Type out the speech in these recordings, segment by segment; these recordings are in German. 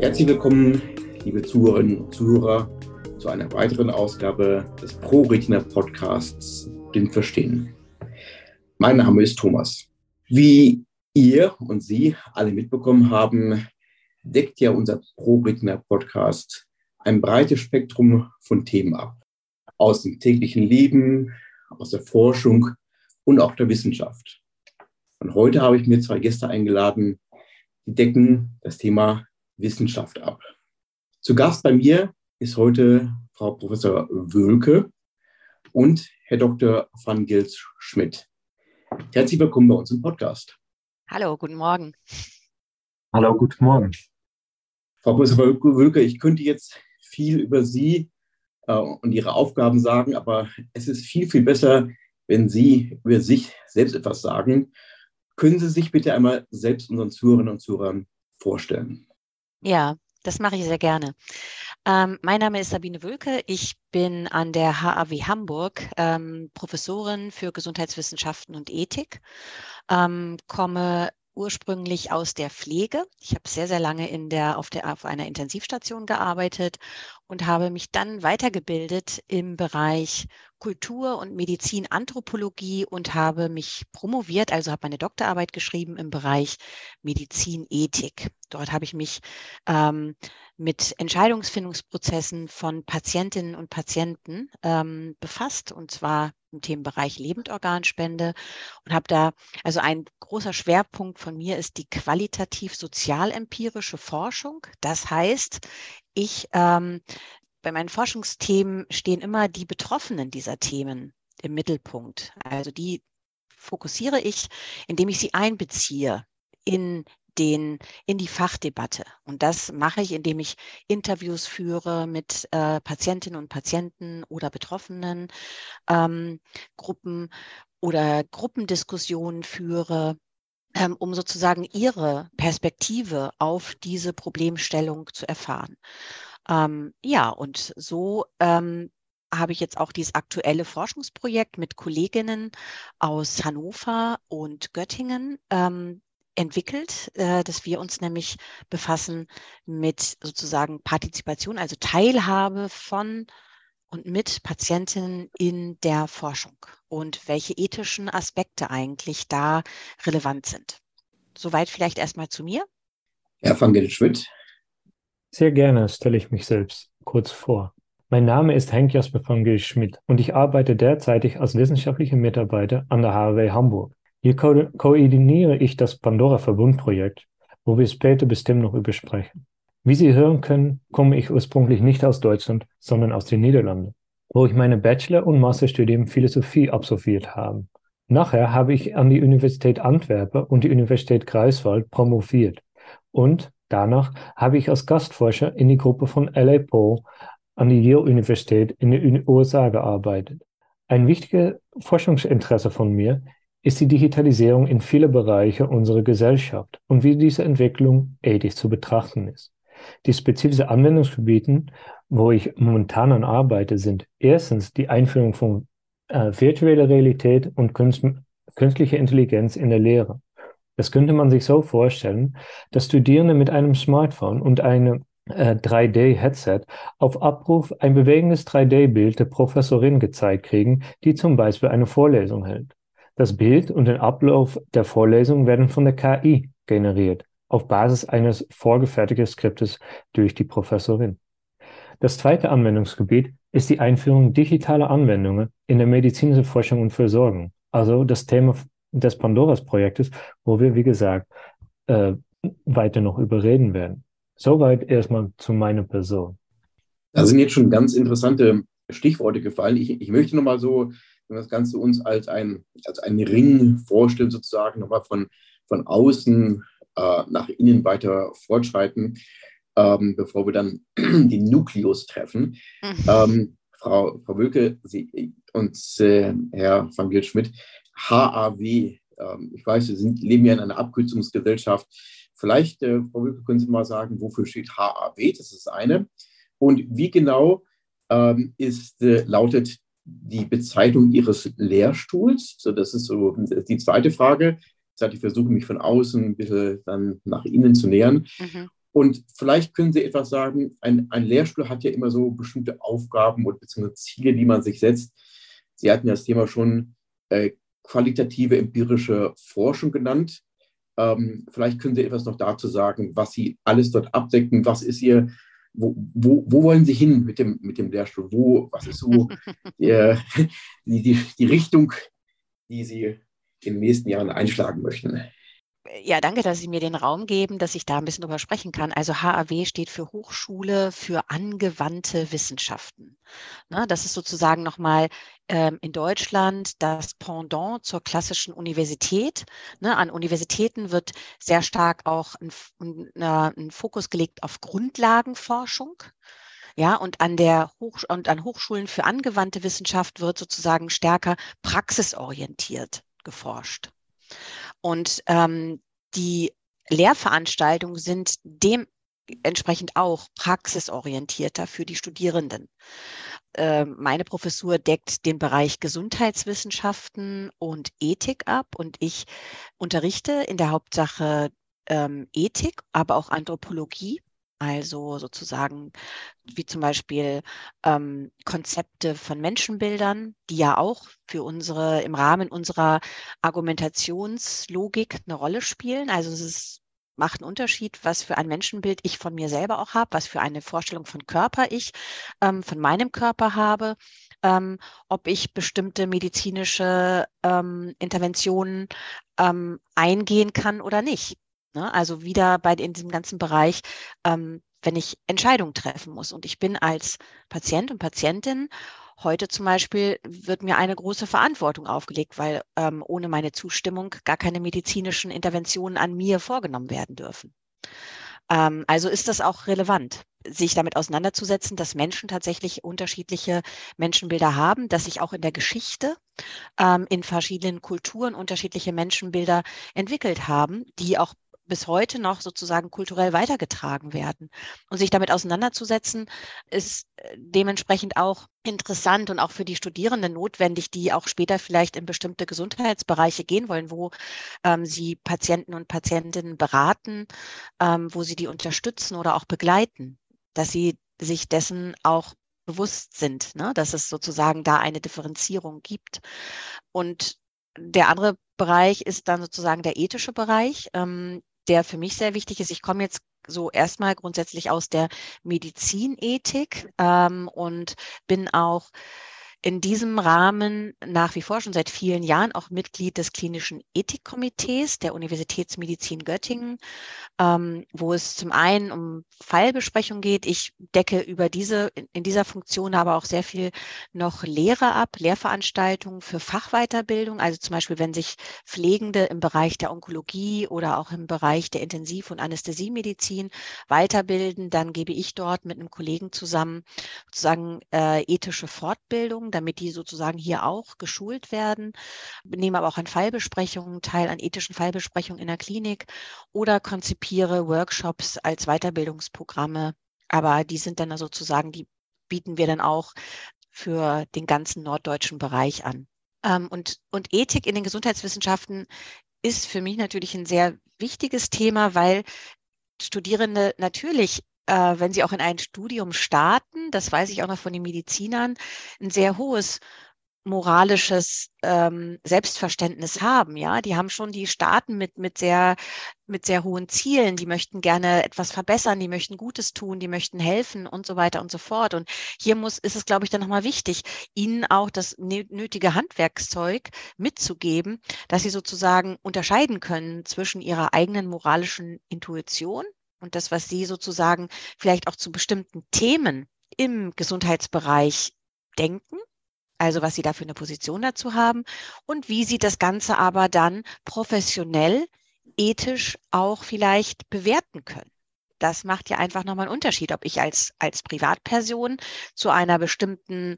Herzlich willkommen, liebe Zuhörerinnen und Zuhörer, zu einer weiteren Ausgabe des ProRetina Podcasts Blind Verstehen. Mein Name ist Thomas. Wie ihr und Sie alle mitbekommen haben, deckt ja unser ProRetina Podcast ein breites Spektrum von Themen ab. Aus dem täglichen Leben, aus der Forschung und auch der Wissenschaft. Und heute habe ich mir zwei Gäste eingeladen, die decken das Thema Wissenschaft ab. Zu Gast bei mir ist heute Frau Professor Wölke und Herr Dr. van Gils Schmidt. Herzlich willkommen bei uns im Podcast. Hallo, guten Morgen. Hallo, guten Morgen. Frau Professor Wölke, ich könnte jetzt viel über Sie und Ihre Aufgaben sagen, aber es ist viel, viel besser, wenn Sie über sich selbst etwas sagen. Können Sie sich bitte einmal selbst unseren Zuhörerinnen und Zuhörern vorstellen? Ja, das mache ich sehr gerne. Ähm, mein Name ist Sabine Wölke. Ich bin an der HAW Hamburg ähm, Professorin für Gesundheitswissenschaften und Ethik, ähm, komme ursprünglich aus der Pflege. Ich habe sehr, sehr lange in der, auf, der, auf einer Intensivstation gearbeitet und habe mich dann weitergebildet im Bereich Kultur- und Medizinanthropologie und habe mich promoviert, also habe meine Doktorarbeit geschrieben im Bereich Medizinethik. Dort habe ich mich ähm, mit Entscheidungsfindungsprozessen von Patientinnen und Patienten ähm, befasst, und zwar im Themenbereich Lebendorganspende und habe da, also ein großer Schwerpunkt von mir ist die qualitativ-sozialempirische Forschung. Das heißt, ich ähm, bei meinen Forschungsthemen stehen immer die Betroffenen dieser Themen im Mittelpunkt. Also die fokussiere ich, indem ich sie einbeziehe in den, in die Fachdebatte. Und das mache ich, indem ich Interviews führe mit äh, Patientinnen und Patienten oder Betroffenen, ähm, Gruppen oder Gruppendiskussionen führe, ähm, um sozusagen ihre Perspektive auf diese Problemstellung zu erfahren. Ähm, ja, und so ähm, habe ich jetzt auch dieses aktuelle Forschungsprojekt mit Kolleginnen aus Hannover und Göttingen ähm, entwickelt, äh, dass wir uns nämlich befassen mit sozusagen Partizipation, also Teilhabe von und mit Patientinnen in der Forschung und welche ethischen Aspekte eigentlich da relevant sind. Soweit vielleicht erstmal zu mir. Herr van Schmidt. Sehr gerne stelle ich mich selbst kurz vor. Mein Name ist Henk Jasper van Schmidt und ich arbeite derzeitig als wissenschaftlicher Mitarbeiter an der HW Hamburg. Hier ko koordiniere ich das Pandora-Verbundprojekt, wo wir später bestimmt noch übersprechen. Wie Sie hören können, komme ich ursprünglich nicht aus Deutschland, sondern aus den Niederlanden, wo ich meine Bachelor- und Masterstudium Philosophie absolviert habe. Nachher habe ich an die Universität Antwerpen und die Universität Greifswald promoviert und danach habe ich als Gastforscher in die Gruppe von L.A. Poe an die Yale-Universität in den USA gearbeitet. Ein wichtiges Forschungsinteresse von mir ist die Digitalisierung in viele Bereiche unserer Gesellschaft und wie diese Entwicklung ethisch zu betrachten ist. Die spezifischen Anwendungsgebieten, wo ich momentan an arbeite, sind erstens die Einführung von äh, virtueller Realität und Künst, künstlicher Intelligenz in der Lehre. Das könnte man sich so vorstellen, dass Studierende mit einem Smartphone und einem äh, 3D-Headset auf Abruf ein bewegendes 3D-Bild der Professorin gezeigt kriegen, die zum Beispiel eine Vorlesung hält. Das Bild und der Ablauf der Vorlesung werden von der KI generiert, auf Basis eines vorgefertigten Skriptes durch die Professorin. Das zweite Anwendungsgebiet ist die Einführung digitaler Anwendungen in der medizinischen Forschung und Versorgung, also das Thema des Pandoras-Projektes, wo wir, wie gesagt, äh, weiter noch überreden werden. Soweit erstmal zu meiner Person. Da sind jetzt schon ganz interessante Stichworte gefallen. Ich, ich möchte nochmal so wenn wir das Ganze uns als ein, als einen Ring vorstellen, sozusagen, nochmal von, von außen äh, nach innen weiter fortschreiten, ähm, bevor wir dann den Nukleus treffen. Mhm. Ähm, Frau, Frau Wölke Sie, und äh, Herr van Giel Schmidt, HAW, äh, ich weiß, Sie sind, leben ja in einer Abkürzungsgesellschaft. Vielleicht, äh, Frau Wölke, können Sie mal sagen, wofür steht HAW? Das ist eine. Und wie genau ähm, ist, äh, lautet die Bezeichnung Ihres Lehrstuhls? So, das ist so die zweite Frage. Ich versuche mich von außen ein bisschen dann nach Ihnen zu nähern. Mhm. Und vielleicht können Sie etwas sagen, ein, ein Lehrstuhl hat ja immer so bestimmte Aufgaben und beziehungsweise Ziele, die man sich setzt. Sie hatten ja das Thema schon äh, qualitative empirische Forschung genannt. Ähm, vielleicht können Sie etwas noch dazu sagen, was Sie alles dort abdecken. Was ist Ihr, wo, wo, wo wollen Sie hin mit dem, mit dem Lehrstuhl? Wo, was ist so die, die, die Richtung, die Sie in den nächsten Jahren einschlagen möchten? Ja, danke, dass Sie mir den Raum geben, dass ich da ein bisschen drüber sprechen kann. Also HAW steht für Hochschule für angewandte Wissenschaften. Na, das ist sozusagen nochmal ähm, in Deutschland das Pendant zur klassischen Universität. Ne, an Universitäten wird sehr stark auch ein, ein, ein Fokus gelegt auf Grundlagenforschung. Ja, und an der Hoch und an Hochschulen für angewandte Wissenschaft wird sozusagen stärker praxisorientiert geforscht. Und ähm, die Lehrveranstaltungen sind dementsprechend auch praxisorientierter für die Studierenden. Ähm, meine Professur deckt den Bereich Gesundheitswissenschaften und Ethik ab und ich unterrichte in der Hauptsache ähm, Ethik, aber auch Anthropologie also sozusagen wie zum Beispiel ähm, Konzepte von Menschenbildern, die ja auch für unsere, im Rahmen unserer Argumentationslogik eine Rolle spielen. Also es ist, macht einen Unterschied, was für ein Menschenbild ich von mir selber auch habe, was für eine Vorstellung von Körper ich ähm, von meinem Körper habe. Ähm, ob ich bestimmte medizinische ähm, Interventionen ähm, eingehen kann oder nicht. Ne? Also wieder bei in diesem ganzen Bereich, ähm, wenn ich Entscheidungen treffen muss. Und ich bin als Patient und Patientin heute zum Beispiel wird mir eine große Verantwortung aufgelegt, weil ähm, ohne meine Zustimmung gar keine medizinischen Interventionen an mir vorgenommen werden dürfen. Ähm, also ist das auch relevant, sich damit auseinanderzusetzen, dass Menschen tatsächlich unterschiedliche Menschenbilder haben, dass sich auch in der Geschichte ähm, in verschiedenen Kulturen unterschiedliche Menschenbilder entwickelt haben, die auch bis heute noch sozusagen kulturell weitergetragen werden. Und sich damit auseinanderzusetzen, ist äh, dementsprechend auch interessant und auch für die Studierenden notwendig, die auch später vielleicht in bestimmte Gesundheitsbereiche gehen wollen, wo ähm, sie Patienten und Patientinnen beraten, ähm, wo sie die unterstützen oder auch begleiten, dass sie sich dessen auch bewusst sind, ne? dass es sozusagen da eine Differenzierung gibt. Und der andere Bereich ist dann sozusagen der ethische Bereich. Ähm, der für mich sehr wichtig ist. Ich komme jetzt so erstmal grundsätzlich aus der Medizinethik ähm, und bin auch in diesem Rahmen nach wie vor schon seit vielen Jahren auch Mitglied des klinischen Ethikkomitees der Universitätsmedizin Göttingen, ähm, wo es zum einen um Fallbesprechung geht. Ich decke über diese, in dieser Funktion aber auch sehr viel noch Lehre ab, Lehrveranstaltungen für Fachweiterbildung. Also zum Beispiel, wenn sich Pflegende im Bereich der Onkologie oder auch im Bereich der Intensiv- und Anästhesiemedizin weiterbilden, dann gebe ich dort mit einem Kollegen zusammen sozusagen äh, ethische Fortbildung damit die sozusagen hier auch geschult werden. Wir nehmen aber auch an Fallbesprechungen teil, an ethischen Fallbesprechungen in der Klinik oder konzipiere Workshops als Weiterbildungsprogramme. Aber die sind dann sozusagen, die bieten wir dann auch für den ganzen norddeutschen Bereich an. Ähm, und, und Ethik in den Gesundheitswissenschaften ist für mich natürlich ein sehr wichtiges Thema, weil Studierende natürlich äh, wenn sie auch in ein Studium starten, das weiß ich auch noch von den Medizinern, ein sehr hohes moralisches ähm, Selbstverständnis haben. Ja, die haben schon, die starten mit mit sehr mit sehr hohen Zielen. Die möchten gerne etwas verbessern, die möchten Gutes tun, die möchten helfen und so weiter und so fort. Und hier muss ist es, glaube ich, dann nochmal wichtig, ihnen auch das nötige Handwerkszeug mitzugeben, dass sie sozusagen unterscheiden können zwischen ihrer eigenen moralischen Intuition und das, was Sie sozusagen vielleicht auch zu bestimmten Themen im Gesundheitsbereich denken, also was Sie da für eine Position dazu haben und wie Sie das Ganze aber dann professionell, ethisch auch vielleicht bewerten können das macht ja einfach nochmal einen Unterschied, ob ich als, als Privatperson zu einer bestimmten,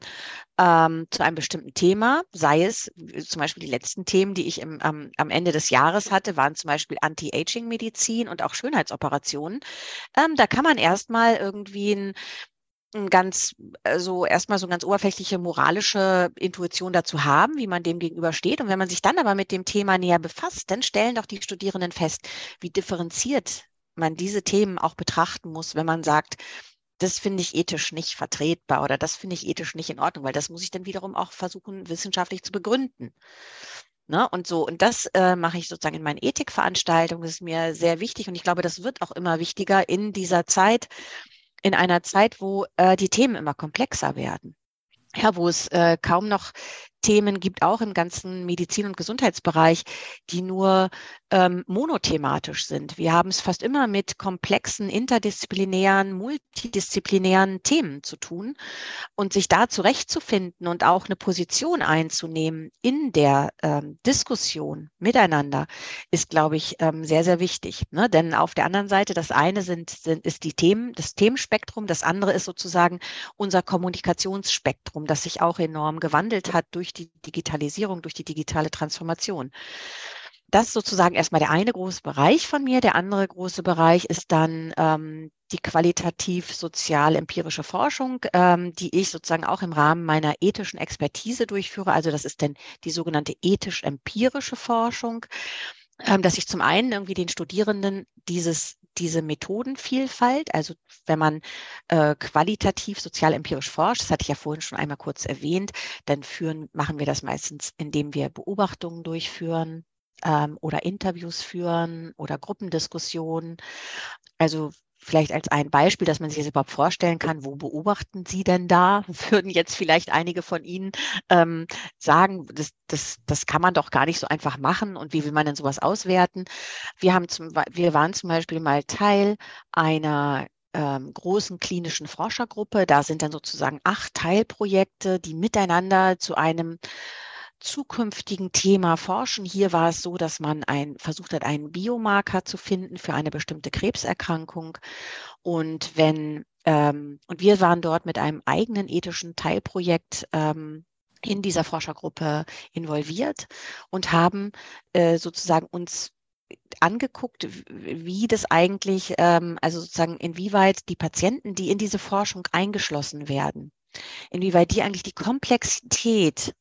ähm, zu einem bestimmten Thema, sei es zum Beispiel die letzten Themen, die ich im, am, am Ende des Jahres hatte, waren zum Beispiel Anti-Aging-Medizin und auch Schönheitsoperationen. Ähm, da kann man erstmal irgendwie ein ganz so also erstmal so ganz oberflächliche moralische Intuition dazu haben, wie man dem gegenübersteht. Und wenn man sich dann aber mit dem Thema näher befasst, dann stellen doch die Studierenden fest, wie differenziert man diese Themen auch betrachten muss, wenn man sagt, das finde ich ethisch nicht vertretbar oder das finde ich ethisch nicht in Ordnung, weil das muss ich dann wiederum auch versuchen, wissenschaftlich zu begründen. Ne? Und so, und das äh, mache ich sozusagen in meinen Ethikveranstaltungen, das ist mir sehr wichtig und ich glaube, das wird auch immer wichtiger in dieser Zeit, in einer Zeit, wo äh, die Themen immer komplexer werden. Ja, wo es äh, kaum noch Themen gibt, auch im ganzen Medizin- und Gesundheitsbereich, die nur ähm, monothematisch sind. Wir haben es fast immer mit komplexen, interdisziplinären, multidisziplinären Themen zu tun. Und sich da zurechtzufinden und auch eine Position einzunehmen in der ähm, Diskussion miteinander, ist, glaube ich, ähm, sehr, sehr wichtig. Ne? Denn auf der anderen Seite, das eine sind, sind, ist die Themen, das Themenspektrum, das andere ist sozusagen unser Kommunikationsspektrum, das sich auch enorm gewandelt hat durch die Digitalisierung, durch die digitale Transformation das ist sozusagen erstmal der eine große Bereich von mir. Der andere große Bereich ist dann ähm, die qualitativ sozial-empirische Forschung, ähm, die ich sozusagen auch im Rahmen meiner ethischen Expertise durchführe. Also das ist denn die sogenannte ethisch-empirische Forschung, ähm, dass ich zum einen irgendwie den Studierenden dieses diese Methodenvielfalt, also wenn man äh, qualitativ sozial-empirisch forscht, das hatte ich ja vorhin schon einmal kurz erwähnt, dann führen, machen wir das meistens, indem wir Beobachtungen durchführen, ähm, oder Interviews führen oder Gruppendiskussionen. Also vielleicht als ein Beispiel, dass man sich das überhaupt vorstellen kann, wo beobachten Sie denn da? Würden jetzt vielleicht einige von Ihnen ähm, sagen, das, das, das kann man doch gar nicht so einfach machen und wie will man denn sowas auswerten? Wir, haben zum, wir waren zum Beispiel mal Teil einer ähm, großen klinischen Forschergruppe. Da sind dann sozusagen acht Teilprojekte, die miteinander zu einem zukünftigen Thema forschen. Hier war es so, dass man ein, versucht hat, einen Biomarker zu finden für eine bestimmte Krebserkrankung. Und wenn ähm, und wir waren dort mit einem eigenen ethischen Teilprojekt ähm, in dieser Forschergruppe involviert und haben äh, sozusagen uns angeguckt, wie das eigentlich, ähm, also sozusagen inwieweit die Patienten, die in diese Forschung eingeschlossen werden, inwieweit die eigentlich die Komplexität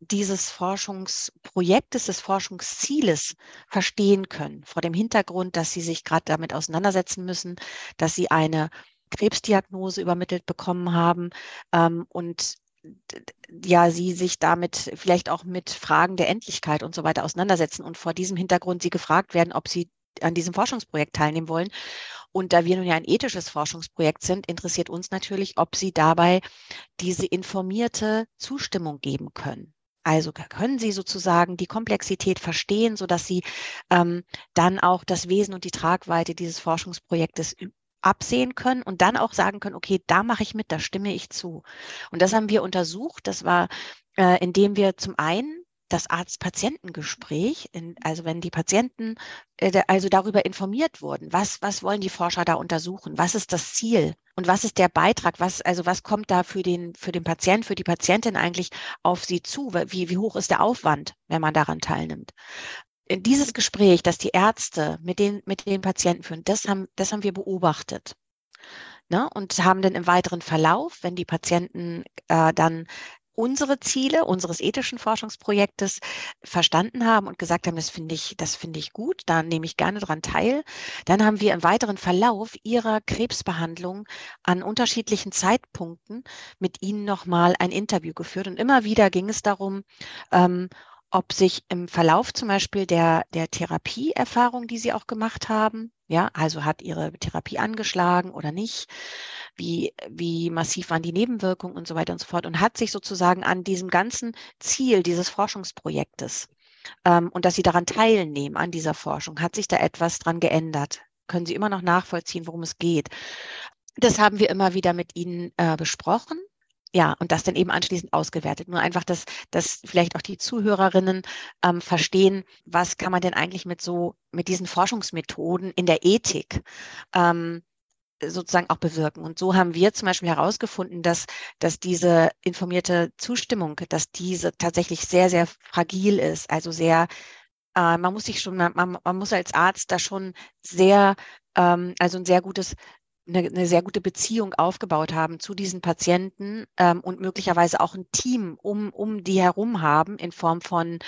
dieses Forschungsprojektes, des Forschungszieles verstehen können, vor dem Hintergrund, dass sie sich gerade damit auseinandersetzen müssen, dass sie eine Krebsdiagnose übermittelt bekommen haben ähm, und ja, sie sich damit vielleicht auch mit Fragen der Endlichkeit und so weiter auseinandersetzen und vor diesem Hintergrund sie gefragt werden, ob sie an diesem Forschungsprojekt teilnehmen wollen. Und da wir nun ja ein ethisches Forschungsprojekt sind, interessiert uns natürlich, ob sie dabei diese informierte Zustimmung geben können. Also können Sie sozusagen die Komplexität verstehen, sodass Sie ähm, dann auch das Wesen und die Tragweite dieses Forschungsprojektes absehen können und dann auch sagen können, okay, da mache ich mit, da stimme ich zu. Und das haben wir untersucht. Das war, äh, indem wir zum einen das Arzt-Patientengespräch, also wenn die Patienten äh, also darüber informiert wurden, was, was wollen die Forscher da untersuchen, was ist das Ziel und was ist der Beitrag, was, also was kommt da für den, für den Patienten, für die Patientin eigentlich auf sie zu, wie, wie hoch ist der Aufwand, wenn man daran teilnimmt. In dieses Gespräch, das die Ärzte mit den, mit den Patienten führen, das haben, das haben wir beobachtet. Ne, und haben dann im weiteren Verlauf, wenn die Patienten äh, dann unsere Ziele unseres ethischen Forschungsprojektes verstanden haben und gesagt haben, das finde ich, das finde ich gut, da nehme ich gerne dran teil. Dann haben wir im weiteren Verlauf ihrer Krebsbehandlung an unterschiedlichen Zeitpunkten mit ihnen nochmal ein Interview geführt und immer wieder ging es darum, ähm, ob sich im Verlauf zum Beispiel der, der Therapieerfahrung, die sie auch gemacht haben, ja, also hat ihre Therapie angeschlagen oder nicht, wie, wie massiv waren die Nebenwirkungen und so weiter und so fort und hat sich sozusagen an diesem ganzen Ziel dieses Forschungsprojektes ähm, und dass sie daran teilnehmen, an dieser Forschung, hat sich da etwas dran geändert? Können Sie immer noch nachvollziehen, worum es geht? Das haben wir immer wieder mit Ihnen äh, besprochen ja, und das dann eben anschließend ausgewertet. Nur einfach, dass, dass vielleicht auch die Zuhörerinnen ähm, verstehen, was kann man denn eigentlich mit so, mit diesen Forschungsmethoden in der Ethik ähm, sozusagen auch bewirken. Und so haben wir zum Beispiel herausgefunden, dass, dass diese informierte Zustimmung, dass diese tatsächlich sehr, sehr fragil ist, also sehr äh, man muss sich schon, man, man muss als Arzt da schon sehr, ähm, also ein sehr gutes eine, eine, sehr gute Beziehung aufgebaut haben zu diesen Patienten ähm, und möglicherweise auch ein Team um, um die herum haben in Form von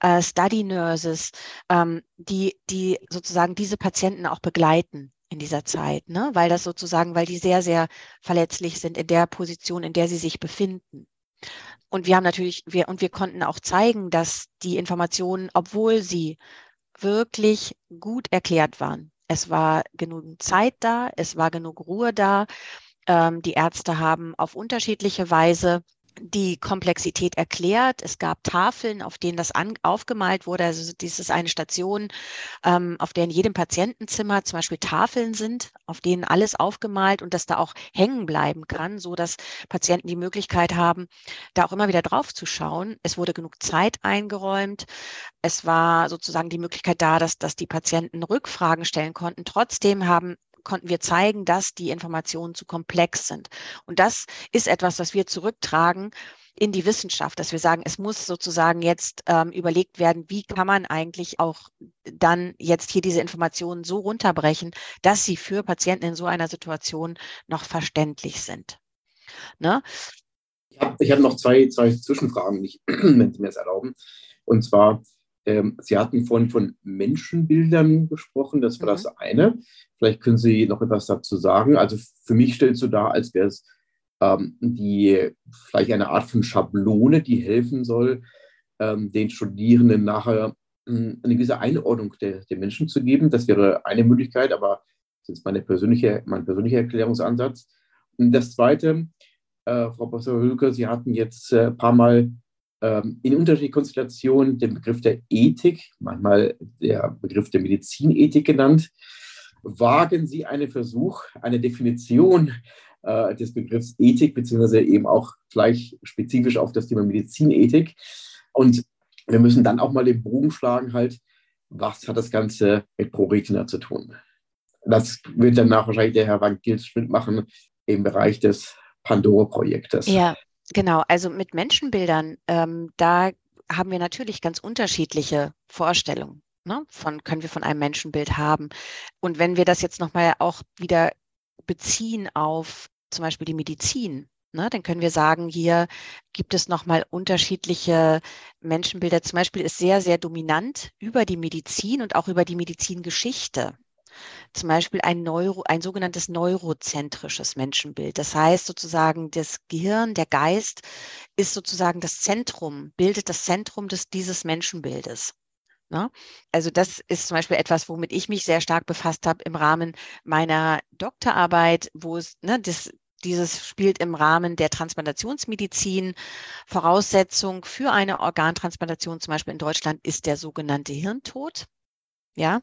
äh, Study Nurses, ähm, die, die sozusagen diese Patienten auch begleiten in dieser Zeit, ne? weil das sozusagen, weil die sehr, sehr verletzlich sind in der Position, in der sie sich befinden. Und wir haben natürlich, wir, und wir konnten auch zeigen, dass die Informationen, obwohl sie wirklich gut erklärt waren, es war genug Zeit da, es war genug Ruhe da. Ähm, die Ärzte haben auf unterschiedliche Weise die Komplexität erklärt. Es gab Tafeln, auf denen das an, aufgemalt wurde. Also dies ist eine Station, ähm, auf der in jedem Patientenzimmer zum Beispiel Tafeln sind, auf denen alles aufgemalt und das da auch hängen bleiben kann, so dass Patienten die Möglichkeit haben, da auch immer wieder drauf zu schauen. Es wurde genug Zeit eingeräumt. Es war sozusagen die Möglichkeit da, dass, dass die Patienten Rückfragen stellen konnten. Trotzdem haben konnten wir zeigen, dass die Informationen zu komplex sind. Und das ist etwas, was wir zurücktragen in die Wissenschaft, dass wir sagen, es muss sozusagen jetzt ähm, überlegt werden, wie kann man eigentlich auch dann jetzt hier diese Informationen so runterbrechen, dass sie für Patienten in so einer Situation noch verständlich sind. Ne? Ich habe noch zwei, zwei Zwischenfragen, wenn Sie mir das erlauben. Und zwar, ähm, Sie hatten vorhin von Menschenbildern gesprochen, das war mhm. das eine. Vielleicht können Sie noch etwas dazu sagen. Also für mich stellt es so dar, als wäre es ähm, die, vielleicht eine Art von Schablone, die helfen soll, ähm, den Studierenden nachher äh, eine gewisse Einordnung der, der Menschen zu geben. Das wäre eine Möglichkeit, aber das ist meine persönliche, mein persönlicher Erklärungsansatz. Und das Zweite, äh, Frau Professor Hülke, Sie hatten jetzt ein äh, paar Mal in unterschiedlichen Konstellationen den Begriff der Ethik, manchmal der Begriff der Medizinethik genannt. Wagen Sie einen Versuch, eine Definition äh, des Begriffs Ethik, beziehungsweise eben auch gleich spezifisch auf das Thema Medizinethik. Und wir müssen dann auch mal den Bogen schlagen, halt, was hat das Ganze mit ProRetina zu tun? Das wird danach wahrscheinlich der Herr Van Gils-Schmidt machen im Bereich des Pandora-Projektes. Ja, Genau, also mit Menschenbildern, ähm, da haben wir natürlich ganz unterschiedliche Vorstellungen. Ne, von können wir von einem Menschenbild haben. Und wenn wir das jetzt nochmal auch wieder beziehen auf zum Beispiel die Medizin, ne, dann können wir sagen, hier gibt es nochmal unterschiedliche Menschenbilder. Zum Beispiel ist sehr, sehr dominant über die Medizin und auch über die Medizingeschichte zum Beispiel ein, Neuro, ein sogenanntes neurozentrisches Menschenbild. Das heißt sozusagen, das Gehirn, der Geist ist sozusagen das Zentrum, bildet das Zentrum des, dieses Menschenbildes. Ne? Also das ist zum Beispiel etwas, womit ich mich sehr stark befasst habe im Rahmen meiner Doktorarbeit, wo es ne, das, dieses spielt im Rahmen der Transplantationsmedizin. Voraussetzung für eine Organtransplantation, zum Beispiel in Deutschland, ist der sogenannte Hirntod. Ja,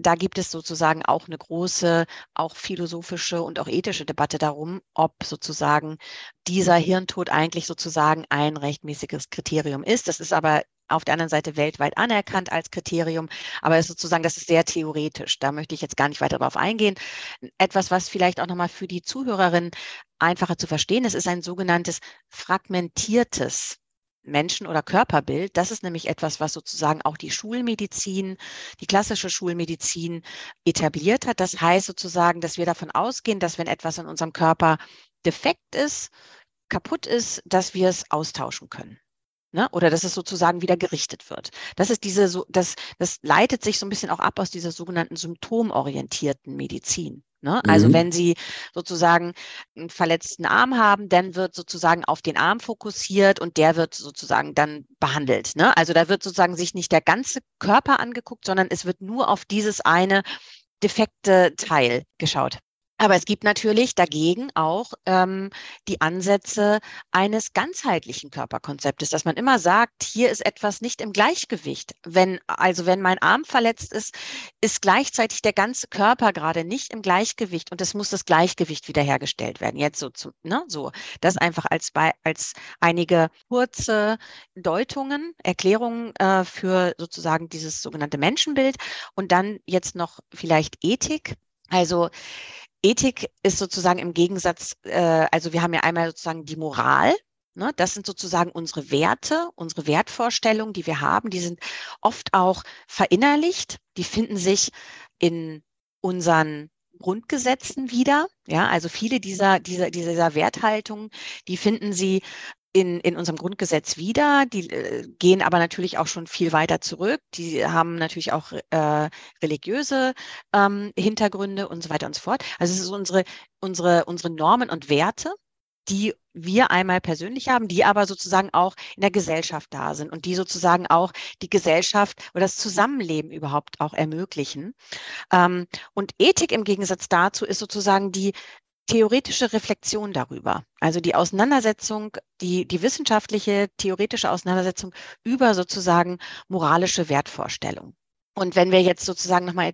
da gibt es sozusagen auch eine große, auch philosophische und auch ethische Debatte darum, ob sozusagen dieser Hirntod eigentlich sozusagen ein rechtmäßiges Kriterium ist. Das ist aber auf der anderen Seite weltweit anerkannt als Kriterium, aber es ist sozusagen, das ist sehr theoretisch. Da möchte ich jetzt gar nicht weiter darauf eingehen. Etwas, was vielleicht auch nochmal für die Zuhörerin einfacher zu verstehen ist, ist ein sogenanntes fragmentiertes Menschen- oder Körperbild. Das ist nämlich etwas, was sozusagen auch die Schulmedizin, die klassische Schulmedizin etabliert hat. Das heißt sozusagen, dass wir davon ausgehen, dass wenn etwas in unserem Körper defekt ist, kaputt ist, dass wir es austauschen können. Ne? Oder dass es sozusagen wieder gerichtet wird. Das ist diese, so, das, das leitet sich so ein bisschen auch ab aus dieser sogenannten symptomorientierten Medizin. Ne? Also mhm. wenn Sie sozusagen einen verletzten Arm haben, dann wird sozusagen auf den Arm fokussiert und der wird sozusagen dann behandelt. Ne? Also da wird sozusagen sich nicht der ganze Körper angeguckt, sondern es wird nur auf dieses eine defekte Teil geschaut. Aber es gibt natürlich dagegen auch ähm, die Ansätze eines ganzheitlichen Körperkonzeptes, dass man immer sagt, hier ist etwas nicht im Gleichgewicht. Wenn, also wenn mein Arm verletzt ist, ist gleichzeitig der ganze Körper gerade nicht im Gleichgewicht und es muss das Gleichgewicht wiederhergestellt werden. Jetzt so, zu, ne, so. Das einfach als, bei, als einige kurze Deutungen, Erklärungen äh, für sozusagen dieses sogenannte Menschenbild und dann jetzt noch vielleicht Ethik. Also Ethik ist sozusagen im Gegensatz, äh, also wir haben ja einmal sozusagen die Moral. Ne? Das sind sozusagen unsere Werte, unsere Wertvorstellungen, die wir haben. Die sind oft auch verinnerlicht. Die finden sich in unseren Grundgesetzen wieder. Ja, also viele dieser, dieser, dieser Werthaltungen, die finden Sie in, in unserem Grundgesetz wieder. Die äh, gehen aber natürlich auch schon viel weiter zurück. Die haben natürlich auch äh, religiöse ähm, Hintergründe und so weiter und so fort. Also es ist unsere, unsere, unsere Normen und Werte, die wir einmal persönlich haben, die aber sozusagen auch in der Gesellschaft da sind und die sozusagen auch die Gesellschaft oder das Zusammenleben überhaupt auch ermöglichen. Ähm, und Ethik im Gegensatz dazu ist sozusagen die theoretische Reflexion darüber, also die Auseinandersetzung, die, die wissenschaftliche, theoretische Auseinandersetzung über sozusagen moralische Wertvorstellungen. Und wenn wir jetzt sozusagen nochmal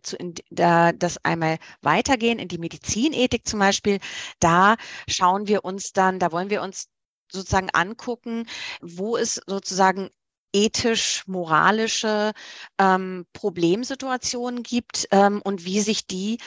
da, das einmal weitergehen in die Medizinethik zum Beispiel, da schauen wir uns dann, da wollen wir uns sozusagen angucken, wo es sozusagen ethisch-moralische ähm, Problemsituationen gibt ähm, und wie sich die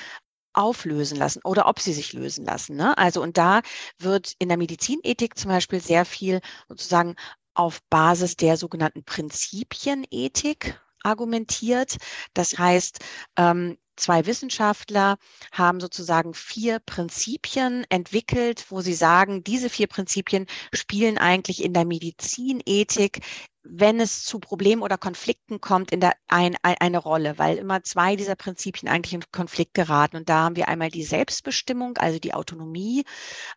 auflösen lassen oder ob sie sich lösen lassen. Ne? Also und da wird in der Medizinethik zum Beispiel sehr viel sozusagen auf Basis der sogenannten Prinzipienethik argumentiert. Das heißt, ähm, zwei Wissenschaftler haben sozusagen vier Prinzipien entwickelt, wo sie sagen, diese vier Prinzipien spielen eigentlich in der Medizinethik wenn es zu Problemen oder Konflikten kommt, in der ein, ein, eine Rolle, weil immer zwei dieser Prinzipien eigentlich in Konflikt geraten. Und da haben wir einmal die Selbstbestimmung, also die Autonomie.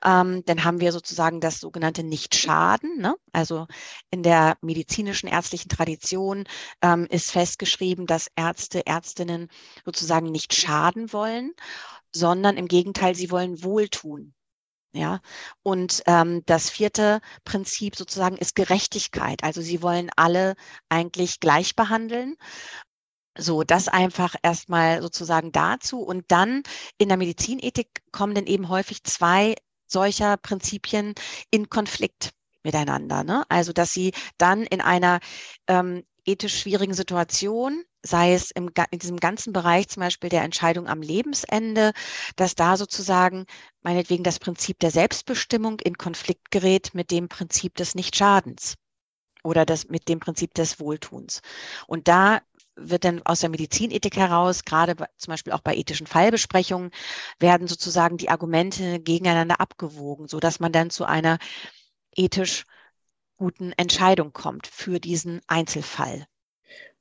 Ähm, dann haben wir sozusagen das sogenannte Nichtschaden. Ne? Also in der medizinischen ärztlichen Tradition ähm, ist festgeschrieben, dass Ärzte, Ärztinnen sozusagen nicht schaden wollen, sondern im Gegenteil, sie wollen wohltun. Ja, und ähm, das vierte Prinzip sozusagen ist Gerechtigkeit. Also sie wollen alle eigentlich gleich behandeln. So, das einfach erstmal sozusagen dazu. Und dann in der Medizinethik kommen dann eben häufig zwei solcher Prinzipien in Konflikt miteinander. Ne? Also, dass sie dann in einer ähm, ethisch schwierigen Situation sei es im, in diesem ganzen Bereich zum Beispiel der Entscheidung am Lebensende, dass da sozusagen meinetwegen das Prinzip der Selbstbestimmung in Konflikt gerät mit dem Prinzip des Nichtschadens oder das, mit dem Prinzip des Wohltuns. Und da wird dann aus der Medizinethik heraus, gerade zum Beispiel auch bei ethischen Fallbesprechungen, werden sozusagen die Argumente gegeneinander abgewogen, so dass man dann zu einer ethisch guten Entscheidung kommt für diesen Einzelfall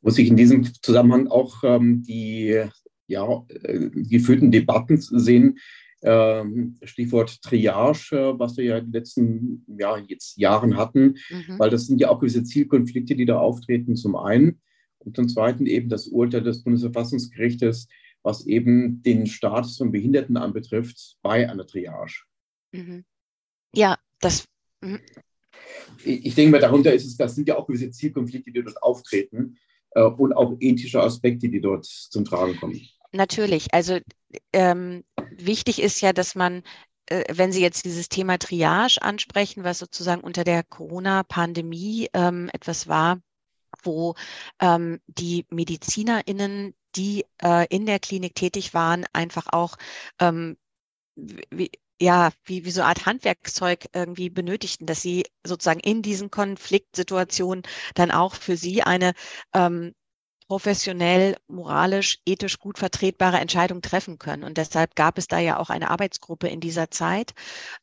muss ich in diesem Zusammenhang auch ähm, die ja, äh, geführten Debatten sehen. Ähm, Stichwort Triage, äh, was wir ja in den letzten ja, jetzt Jahren hatten, mhm. weil das sind ja auch gewisse Zielkonflikte, die da auftreten, zum einen. Und zum Zweiten eben das Urteil des Bundesverfassungsgerichtes, was eben den Status von Behinderten anbetrifft, bei einer Triage. Mhm. Ja, das. Ich denke mal, darunter ist es, das sind ja auch gewisse Zielkonflikte, die dort auftreten äh, und auch ethische Aspekte, die dort zum Tragen kommen. Natürlich. Also ähm, wichtig ist ja, dass man äh, wenn Sie jetzt dieses Thema Triage ansprechen, was sozusagen unter der Corona-Pandemie ähm, etwas war, wo ähm, die MedizinerInnen, die äh, in der Klinik tätig waren, einfach auch ähm, wie, ja, wie, wie so eine Art Handwerkszeug irgendwie benötigten, dass sie sozusagen in diesen Konfliktsituationen dann auch für sie eine ähm, professionell, moralisch, ethisch gut vertretbare Entscheidung treffen können. Und deshalb gab es da ja auch eine Arbeitsgruppe in dieser Zeit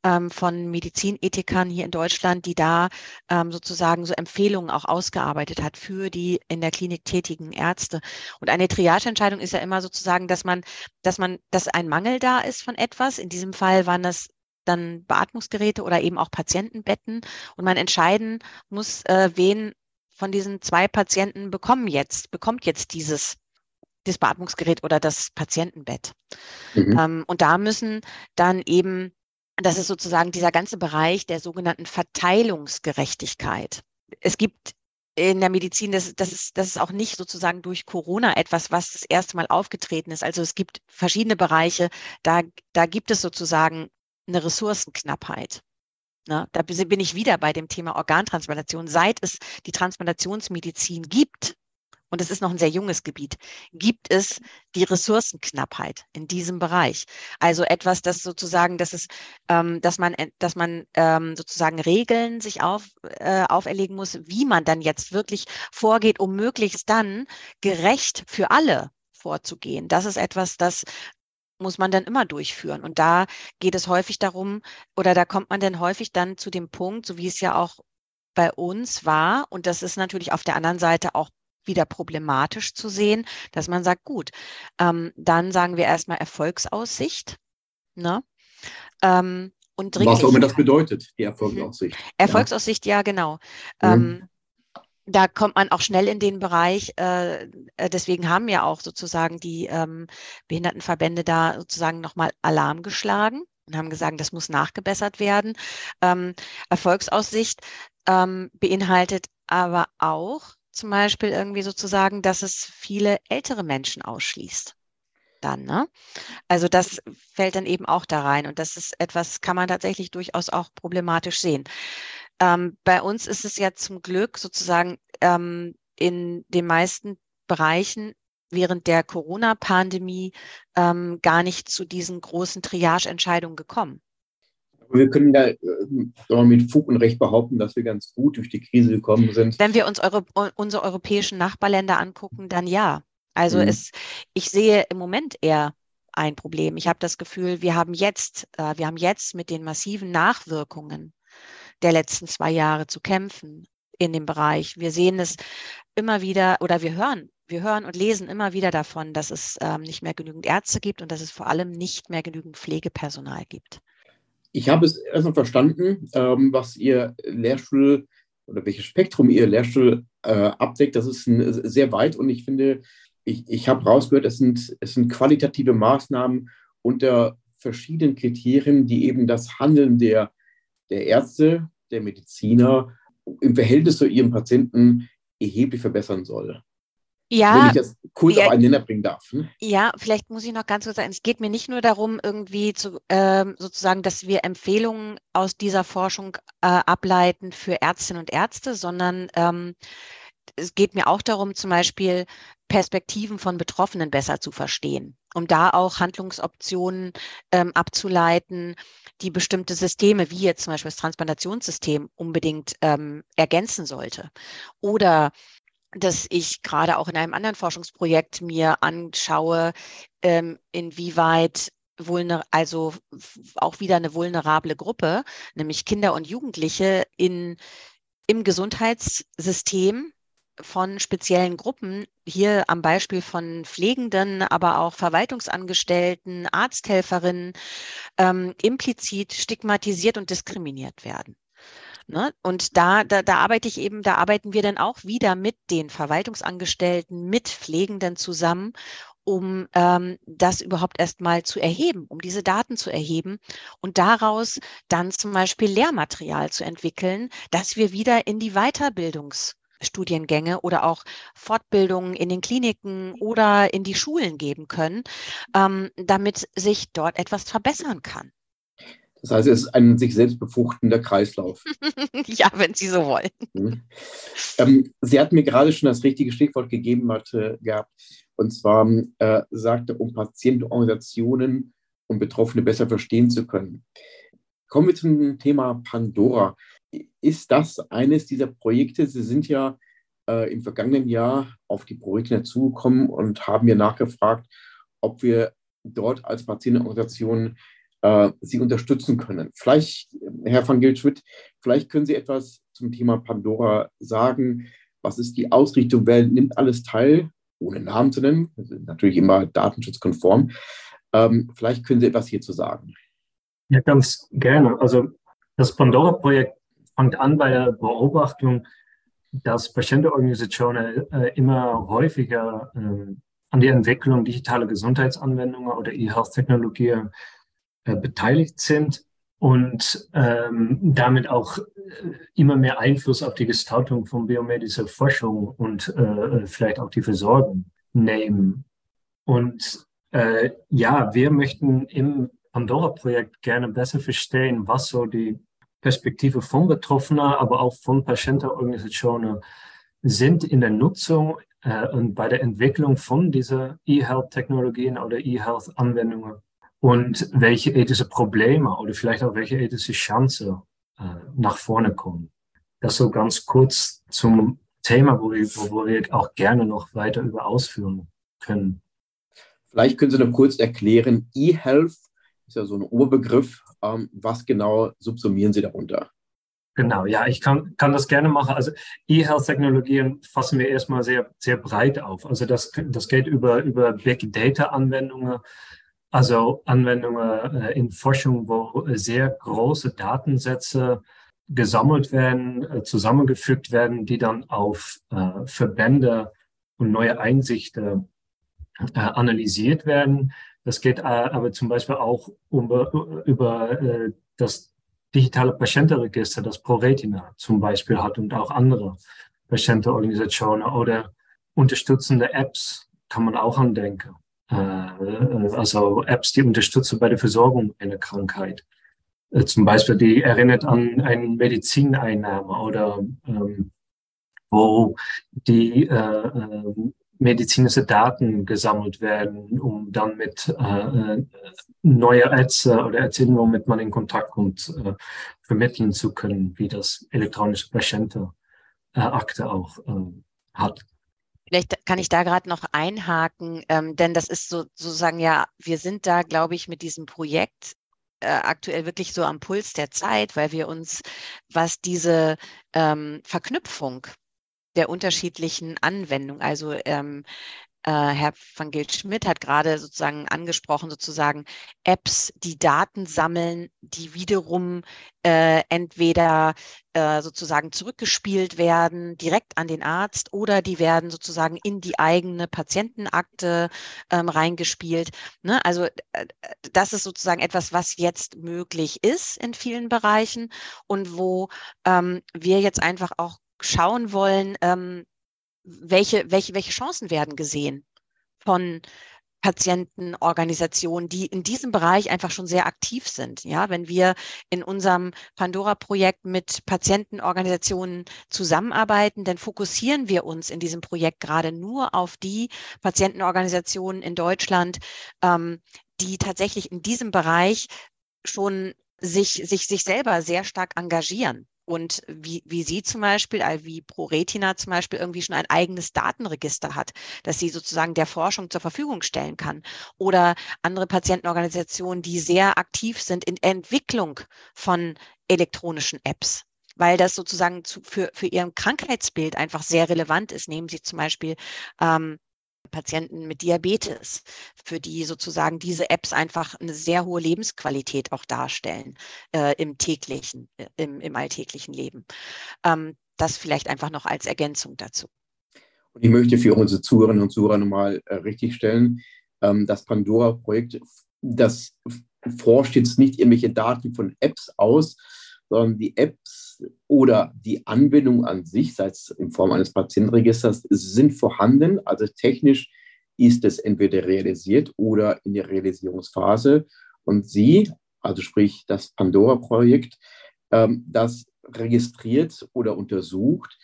ähm, von Medizinethikern hier in Deutschland, die da ähm, sozusagen so Empfehlungen auch ausgearbeitet hat für die in der Klinik tätigen Ärzte. Und eine Triageentscheidung ist ja immer sozusagen, dass man, dass man, dass ein Mangel da ist von etwas. In diesem Fall waren das dann Beatmungsgeräte oder eben auch Patientenbetten und man entscheiden muss, äh, wen von diesen zwei Patienten bekommen jetzt, bekommt jetzt dieses das Beatmungsgerät oder das Patientenbett. Mhm. Ähm, und da müssen dann eben, das ist sozusagen dieser ganze Bereich der sogenannten Verteilungsgerechtigkeit. Es gibt in der Medizin, das, das, ist, das ist auch nicht sozusagen durch Corona etwas, was das erste Mal aufgetreten ist. Also es gibt verschiedene Bereiche, da, da gibt es sozusagen eine Ressourcenknappheit. Ne? Da bin ich wieder bei dem Thema Organtransplantation. Seit es die Transplantationsmedizin gibt, und es ist noch ein sehr junges Gebiet, gibt es die Ressourcenknappheit in diesem Bereich. Also etwas, das sozusagen, dass es, ähm, dass man, dass man ähm, sozusagen Regeln sich auf, äh, auferlegen muss, wie man dann jetzt wirklich vorgeht, um möglichst dann gerecht für alle vorzugehen. Das ist etwas, das muss man dann immer durchführen. Und da geht es häufig darum, oder da kommt man dann häufig dann zu dem Punkt, so wie es ja auch bei uns war, und das ist natürlich auf der anderen Seite auch wieder problematisch zu sehen, dass man sagt, gut, ähm, dann sagen wir erstmal Erfolgsaussicht. Ne? Ähm, und Was auch immer das bedeutet, die Erfolgsaussicht. Mhm. Erfolgsaussicht, ja, ja genau. Mhm. Ähm, da kommt man auch schnell in den Bereich, äh, äh, deswegen haben ja auch sozusagen die ähm, Behindertenverbände da sozusagen nochmal Alarm geschlagen und haben gesagt, das muss nachgebessert werden. Ähm, Erfolgsaussicht ähm, beinhaltet aber auch zum Beispiel irgendwie sozusagen, dass es viele ältere Menschen ausschließt. Dann, ne? Also das fällt dann eben auch da rein und das ist etwas, kann man tatsächlich durchaus auch problematisch sehen. Ähm, bei uns ist es ja zum Glück sozusagen ähm, in den meisten Bereichen während der Corona-Pandemie ähm, gar nicht zu diesen großen Triage-Entscheidungen gekommen. Wir können da äh, mit Fug und Recht behaupten, dass wir ganz gut durch die Krise gekommen sind. Wenn wir uns eure, unsere europäischen Nachbarländer angucken, dann ja. Also mhm. es, ich sehe im Moment eher ein Problem. Ich habe das Gefühl, wir haben jetzt, äh, wir haben jetzt mit den massiven Nachwirkungen der letzten zwei Jahre zu kämpfen in dem Bereich. Wir sehen es immer wieder oder wir hören, wir hören und lesen immer wieder davon, dass es ähm, nicht mehr genügend Ärzte gibt und dass es vor allem nicht mehr genügend Pflegepersonal gibt. Ich habe es erstmal verstanden, ähm, was Ihr Lehrstuhl oder welches Spektrum Ihr Lehrstuhl äh, abdeckt. Das ist ein, sehr weit und ich finde, ich, ich habe rausgehört, es sind, es sind qualitative Maßnahmen unter verschiedenen Kriterien, die eben das Handeln der der Ärzte, der Mediziner im Verhältnis zu ihren Patienten erheblich verbessern soll. Ja, wenn ich das kurz ja, auf einen Nenner bringen darf. Ne? Ja, vielleicht muss ich noch ganz kurz sagen, es geht mir nicht nur darum, irgendwie zu, ähm, sozusagen, dass wir Empfehlungen aus dieser Forschung äh, ableiten für Ärztinnen und Ärzte, sondern ähm, es geht mir auch darum, zum Beispiel Perspektiven von Betroffenen besser zu verstehen, um da auch Handlungsoptionen ähm, abzuleiten, die bestimmte Systeme, wie jetzt zum Beispiel das Transplantationssystem, unbedingt ähm, ergänzen sollte. Oder dass ich gerade auch in einem anderen Forschungsprojekt mir anschaue, ähm, inwieweit also auch wieder eine vulnerable Gruppe, nämlich Kinder und Jugendliche in, im Gesundheitssystem von speziellen Gruppen, hier am Beispiel von Pflegenden, aber auch Verwaltungsangestellten, Arzthelferinnen, ähm, implizit stigmatisiert und diskriminiert werden. Ne? Und da, da, da arbeite ich eben, da arbeiten wir dann auch wieder mit den Verwaltungsangestellten, mit Pflegenden zusammen, um ähm, das überhaupt erstmal zu erheben, um diese Daten zu erheben und daraus dann zum Beispiel Lehrmaterial zu entwickeln, dass wir wieder in die Weiterbildungs Studiengänge oder auch Fortbildungen in den Kliniken oder in die Schulen geben können, ähm, damit sich dort etwas verbessern kann. Das heißt, es ist ein sich selbst befruchtender Kreislauf. ja, wenn Sie so wollen. Mhm. Ähm, Sie hatten mir gerade schon das richtige Stichwort gegeben hat, äh, gehabt. Und zwar äh, sagte, um Patientenorganisationen und Betroffene besser verstehen zu können. Kommen wir zum Thema Pandora ist das eines dieser Projekte? Sie sind ja äh, im vergangenen Jahr auf die Projekte zugekommen und haben mir nachgefragt, ob wir dort als Patientenorganisation äh, Sie unterstützen können. Vielleicht, Herr van Gilschwitt, vielleicht können Sie etwas zum Thema Pandora sagen. Was ist die Ausrichtung? Wer nimmt alles teil? Ohne Namen zu nennen, natürlich immer datenschutzkonform. Ähm, vielleicht können Sie etwas hierzu sagen. Ja, ganz gerne. Also das Pandora-Projekt fängt an bei der Beobachtung, dass Patientenorganisationen äh, immer häufiger äh, an der Entwicklung digitaler Gesundheitsanwendungen oder E-Health-Technologien äh, beteiligt sind und ähm, damit auch äh, immer mehr Einfluss auf die Gestaltung von biomedischer Forschung und äh, vielleicht auch die Versorgung nehmen. Und äh, ja, wir möchten im Pandora-Projekt gerne besser verstehen, was so die Perspektive von Betroffenen, aber auch von Patientenorganisationen sind in der Nutzung äh, und bei der Entwicklung von dieser E-Health-Technologien oder E-Health-Anwendungen und welche ethische Probleme oder vielleicht auch welche ethische Chancen äh, nach vorne kommen. Das so ganz kurz zum Thema, wo wir, wo wir auch gerne noch weiter über ausführen können. Vielleicht können Sie noch kurz erklären, E-Health ist ja so ein Oberbegriff. Ähm, was genau subsumieren Sie darunter? Genau, ja, ich kann, kann das gerne machen. Also E-Health-Technologien fassen wir erstmal sehr, sehr breit auf. Also das, das geht über, über Big Data-Anwendungen, also Anwendungen äh, in Forschung, wo sehr große Datensätze gesammelt werden, äh, zusammengefügt werden, die dann auf äh, Verbände und neue Einsichten analysiert werden. Das geht äh, aber zum Beispiel auch um, über äh, das digitale Patientenregister, das ProRetina zum Beispiel hat und auch andere Patientenorganisationen oder unterstützende Apps kann man auch andenken. Äh, also Apps, die unterstützen bei der Versorgung einer Krankheit. Zum Beispiel, die erinnert an eine Medizineinnahme oder ähm, wo die äh, äh, medizinische Daten gesammelt werden, um dann mit äh, äh neue Ärzte oder Ärztinnen, womit man in Kontakt kommt, äh, vermitteln zu können, wie das elektronische Patientenakte äh, auch hat. Vielleicht kann ich da gerade noch einhaken, ähm, denn das ist so, sozusagen ja, wir sind da, glaube ich, mit diesem Projekt äh, aktuell wirklich so am Puls der Zeit, weil wir uns, was diese ähm, Verknüpfung der unterschiedlichen Anwendungen, also ähm, äh, Herr van Gilt Schmidt hat gerade sozusagen angesprochen, sozusagen Apps, die Daten sammeln, die wiederum äh, entweder äh, sozusagen zurückgespielt werden, direkt an den Arzt, oder die werden sozusagen in die eigene Patientenakte ähm, reingespielt. Ne? Also äh, das ist sozusagen etwas, was jetzt möglich ist in vielen Bereichen und wo ähm, wir jetzt einfach auch schauen wollen, ähm, welche, welche, welche Chancen werden gesehen von Patientenorganisationen, die in diesem Bereich einfach schon sehr aktiv sind. Ja, wenn wir in unserem Pandora-Projekt mit Patientenorganisationen zusammenarbeiten, dann fokussieren wir uns in diesem Projekt gerade nur auf die Patientenorganisationen in Deutschland, ähm, die tatsächlich in diesem Bereich schon sich, sich, sich selber sehr stark engagieren und wie, wie sie zum Beispiel, also wie ProRetina zum Beispiel irgendwie schon ein eigenes Datenregister hat, das sie sozusagen der Forschung zur Verfügung stellen kann. Oder andere Patientenorganisationen, die sehr aktiv sind in Entwicklung von elektronischen Apps weil das sozusagen zu, für, für ihren Krankheitsbild einfach sehr relevant ist. Nehmen Sie zum Beispiel ähm, Patienten mit Diabetes, für die sozusagen diese Apps einfach eine sehr hohe Lebensqualität auch darstellen äh, im täglichen, äh, im, im alltäglichen Leben. Ähm, das vielleicht einfach noch als Ergänzung dazu. Und ich möchte für unsere Zuhörerinnen und Zuhörer nochmal äh, richtigstellen, ähm, das Pandora-Projekt, das forscht jetzt nicht irgendwelche Daten von Apps aus, sondern die Apps oder die Anbindung an sich, sei es in Form eines Patientenregisters, sind vorhanden. Also technisch ist es entweder realisiert oder in der Realisierungsphase. Und Sie, also sprich das Pandora-Projekt, ähm, das registriert oder untersucht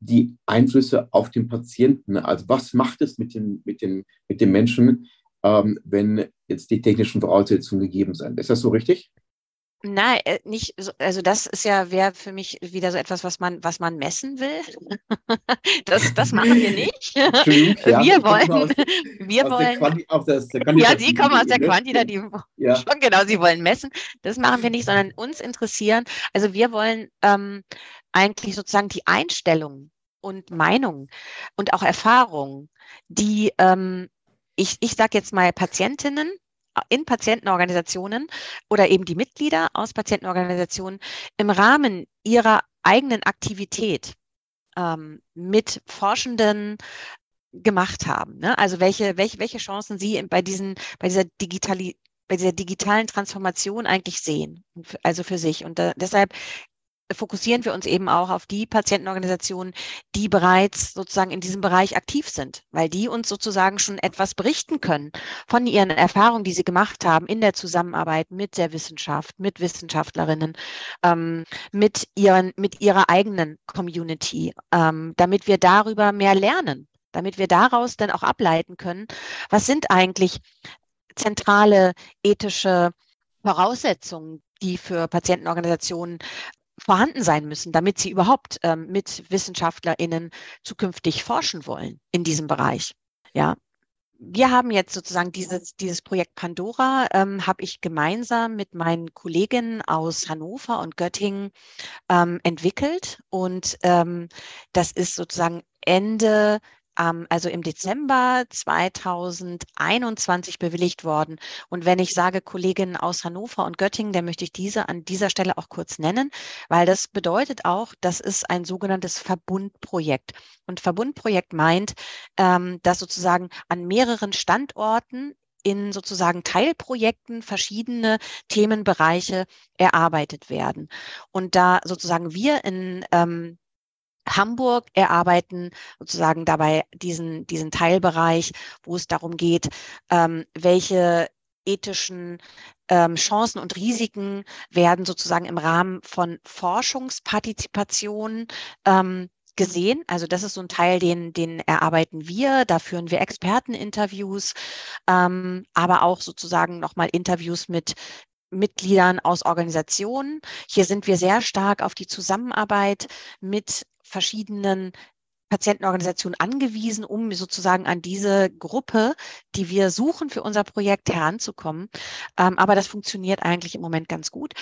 die Einflüsse auf den Patienten. Also was macht es mit den, mit den, mit den Menschen, ähm, wenn jetzt die technischen Voraussetzungen gegeben sind? Ist das so richtig? Nein, äh, nicht, also das ist ja, wäre für mich wieder so etwas, was man, was man messen will. Das, das machen wir nicht. Ja, wir wollen, aus, wir wollen, Quanti, das, ja, Sie kommen aus der ne? quantitativen, ja. schon genau, Sie wollen messen. Das machen wir nicht, sondern uns interessieren, also wir wollen ähm, eigentlich sozusagen die Einstellung und Meinung und auch Erfahrungen, die ähm, ich, ich sage jetzt mal Patientinnen in Patientenorganisationen oder eben die Mitglieder aus Patientenorganisationen im Rahmen ihrer eigenen Aktivität ähm, mit Forschenden gemacht haben. Ne? Also welche, welche, welche Chancen sie bei, diesen, bei, dieser bei dieser digitalen Transformation eigentlich sehen, also für sich. Und da, deshalb fokussieren wir uns eben auch auf die Patientenorganisationen, die bereits sozusagen in diesem Bereich aktiv sind, weil die uns sozusagen schon etwas berichten können von ihren Erfahrungen, die sie gemacht haben in der Zusammenarbeit mit der Wissenschaft, mit Wissenschaftlerinnen, ähm, mit, ihren, mit ihrer eigenen Community, ähm, damit wir darüber mehr lernen, damit wir daraus dann auch ableiten können, was sind eigentlich zentrale ethische Voraussetzungen, die für Patientenorganisationen vorhanden sein müssen, damit sie überhaupt ähm, mit WissenschaftlerInnen zukünftig forschen wollen in diesem Bereich. Ja. wir haben jetzt sozusagen dieses, dieses Projekt Pandora, ähm, habe ich gemeinsam mit meinen Kolleginnen aus Hannover und Göttingen ähm, entwickelt. Und ähm, das ist sozusagen Ende also im Dezember 2021 bewilligt worden. Und wenn ich sage Kolleginnen aus Hannover und Göttingen, dann möchte ich diese an dieser Stelle auch kurz nennen, weil das bedeutet auch, das ist ein sogenanntes Verbundprojekt. Und Verbundprojekt meint, ähm, dass sozusagen an mehreren Standorten in sozusagen Teilprojekten verschiedene Themenbereiche erarbeitet werden. Und da sozusagen wir in ähm, Hamburg erarbeiten sozusagen dabei diesen, diesen Teilbereich, wo es darum geht, ähm, welche ethischen ähm, Chancen und Risiken werden sozusagen im Rahmen von Forschungspartizipation ähm, gesehen. Also das ist so ein Teil, den, den erarbeiten wir. Da führen wir Experteninterviews, ähm, aber auch sozusagen nochmal Interviews mit Mitgliedern aus Organisationen. Hier sind wir sehr stark auf die Zusammenarbeit mit verschiedenen Patientenorganisationen angewiesen, um sozusagen an diese Gruppe, die wir suchen für unser Projekt heranzukommen. Ähm, aber das funktioniert eigentlich im Moment ganz gut.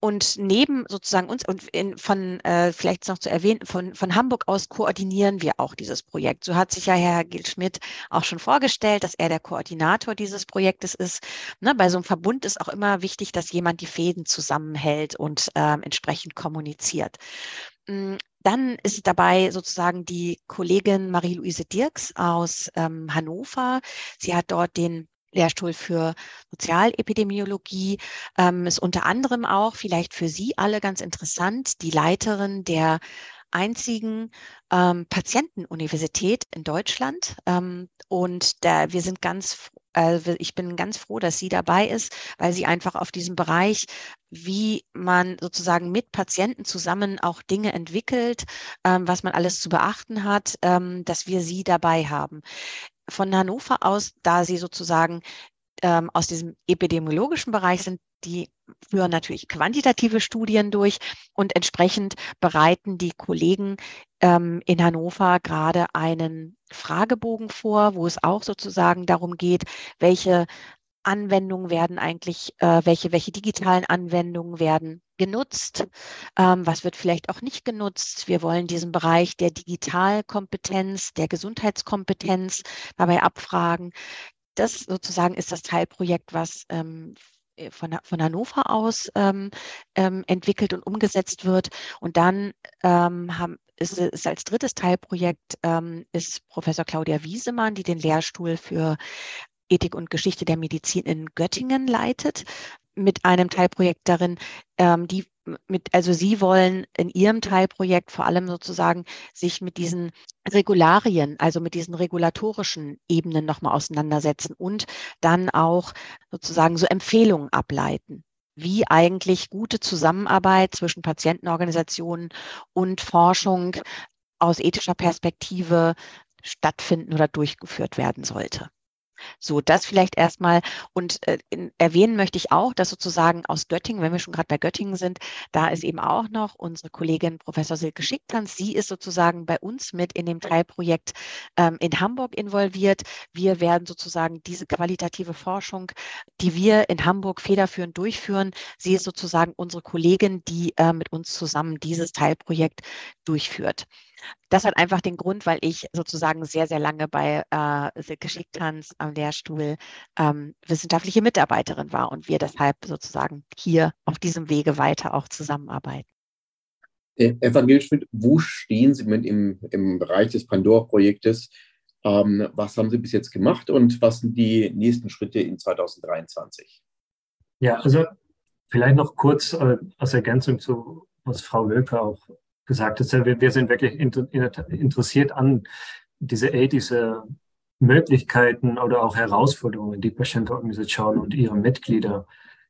Und neben sozusagen uns und in, von äh, vielleicht noch zu erwähnen, von, von Hamburg aus koordinieren wir auch dieses Projekt. So hat sich ja Herr Gil Schmidt auch schon vorgestellt, dass er der Koordinator dieses Projektes ist. Ne, bei so einem Verbund ist auch immer wichtig, dass jemand die Fäden zusammenhält und ähm, entsprechend kommuniziert. Dann ist dabei sozusagen die Kollegin Marie-Louise Dirks aus ähm, Hannover. Sie hat dort den Lehrstuhl für Sozialepidemiologie, ähm, ist unter anderem auch vielleicht für Sie alle ganz interessant, die Leiterin der einzigen ähm, Patientenuniversität in Deutschland. Ähm, und da, wir sind ganz ich bin ganz froh, dass sie dabei ist, weil sie einfach auf diesem Bereich, wie man sozusagen mit Patienten zusammen auch Dinge entwickelt, ähm, was man alles zu beachten hat, ähm, dass wir sie dabei haben. Von Hannover aus, da sie sozusagen ähm, aus diesem epidemiologischen Bereich sind, die führen natürlich quantitative Studien durch und entsprechend bereiten die Kollegen ähm, in Hannover gerade einen Fragebogen vor, wo es auch sozusagen darum geht, welche Anwendungen werden eigentlich, äh, welche, welche digitalen Anwendungen werden genutzt, ähm, was wird vielleicht auch nicht genutzt. Wir wollen diesen Bereich der Digitalkompetenz, der Gesundheitskompetenz dabei abfragen. Das sozusagen ist das Teilprojekt, was ähm, äh, von, von Hannover aus ähm, ähm, entwickelt und umgesetzt wird. Und dann ähm, haben, ist, ist als drittes Teilprojekt ähm, ist Professor Claudia Wiesemann, die den Lehrstuhl für Ethik und Geschichte der Medizin in Göttingen leitet, mit einem Teilprojekt darin, ähm, die mit, also Sie wollen in Ihrem Teilprojekt vor allem sozusagen sich mit diesen Regularien, also mit diesen regulatorischen Ebenen nochmal auseinandersetzen und dann auch sozusagen so Empfehlungen ableiten wie eigentlich gute Zusammenarbeit zwischen Patientenorganisationen und Forschung aus ethischer Perspektive stattfinden oder durchgeführt werden sollte. So, das vielleicht erstmal. Und äh, in, erwähnen möchte ich auch, dass sozusagen aus Göttingen, wenn wir schon gerade bei Göttingen sind, da ist eben auch noch unsere Kollegin Professor Silke Schicktanz. Sie ist sozusagen bei uns mit in dem Teilprojekt ähm, in Hamburg involviert. Wir werden sozusagen diese qualitative Forschung, die wir in Hamburg federführend durchführen, sie ist sozusagen unsere Kollegin, die äh, mit uns zusammen dieses Teilprojekt durchführt. Das hat einfach den Grund, weil ich sozusagen sehr, sehr lange bei äh, Silke Schicktanz am Lehrstuhl ähm, wissenschaftliche Mitarbeiterin war und wir deshalb sozusagen hier auf diesem Wege weiter auch zusammenarbeiten. Äh, Evangeline Schmidt, wo stehen Sie mit im, im Bereich des Pandora-Projektes? Ähm, was haben Sie bis jetzt gemacht und was sind die nächsten Schritte in 2023? Ja, also vielleicht noch kurz äh, als Ergänzung zu, was Frau Wölker auch gesagt hast, wir, wir sind wirklich interessiert an diese, diese Möglichkeiten oder auch Herausforderungen, die Patientenorganisationen und ihre Mitglieder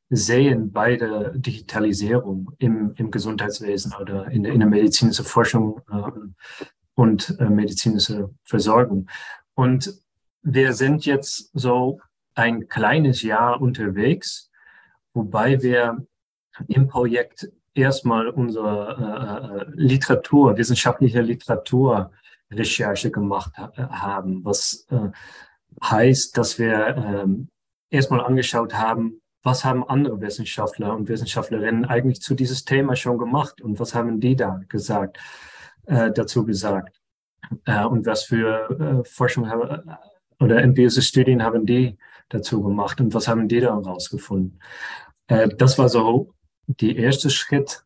sehen bei der Digitalisierung im, im Gesundheitswesen oder in der, in der medizinischen Forschung äh, und äh, medizinische Versorgung. Und wir sind jetzt so ein kleines Jahr unterwegs, wobei wir im Projekt erstmal unsere äh, äh, Literatur, wissenschaftliche Literaturrecherche gemacht ha haben, was äh, heißt, dass wir ähm, erstmal angeschaut haben, was haben andere Wissenschaftler und Wissenschaftlerinnen eigentlich zu dieses Thema schon gemacht und was haben die da gesagt, äh, dazu gesagt äh, und was für äh, Forschung haben, oder empirische Studien haben die dazu gemacht und was haben die da herausgefunden. Äh, das war so der erste Schritt.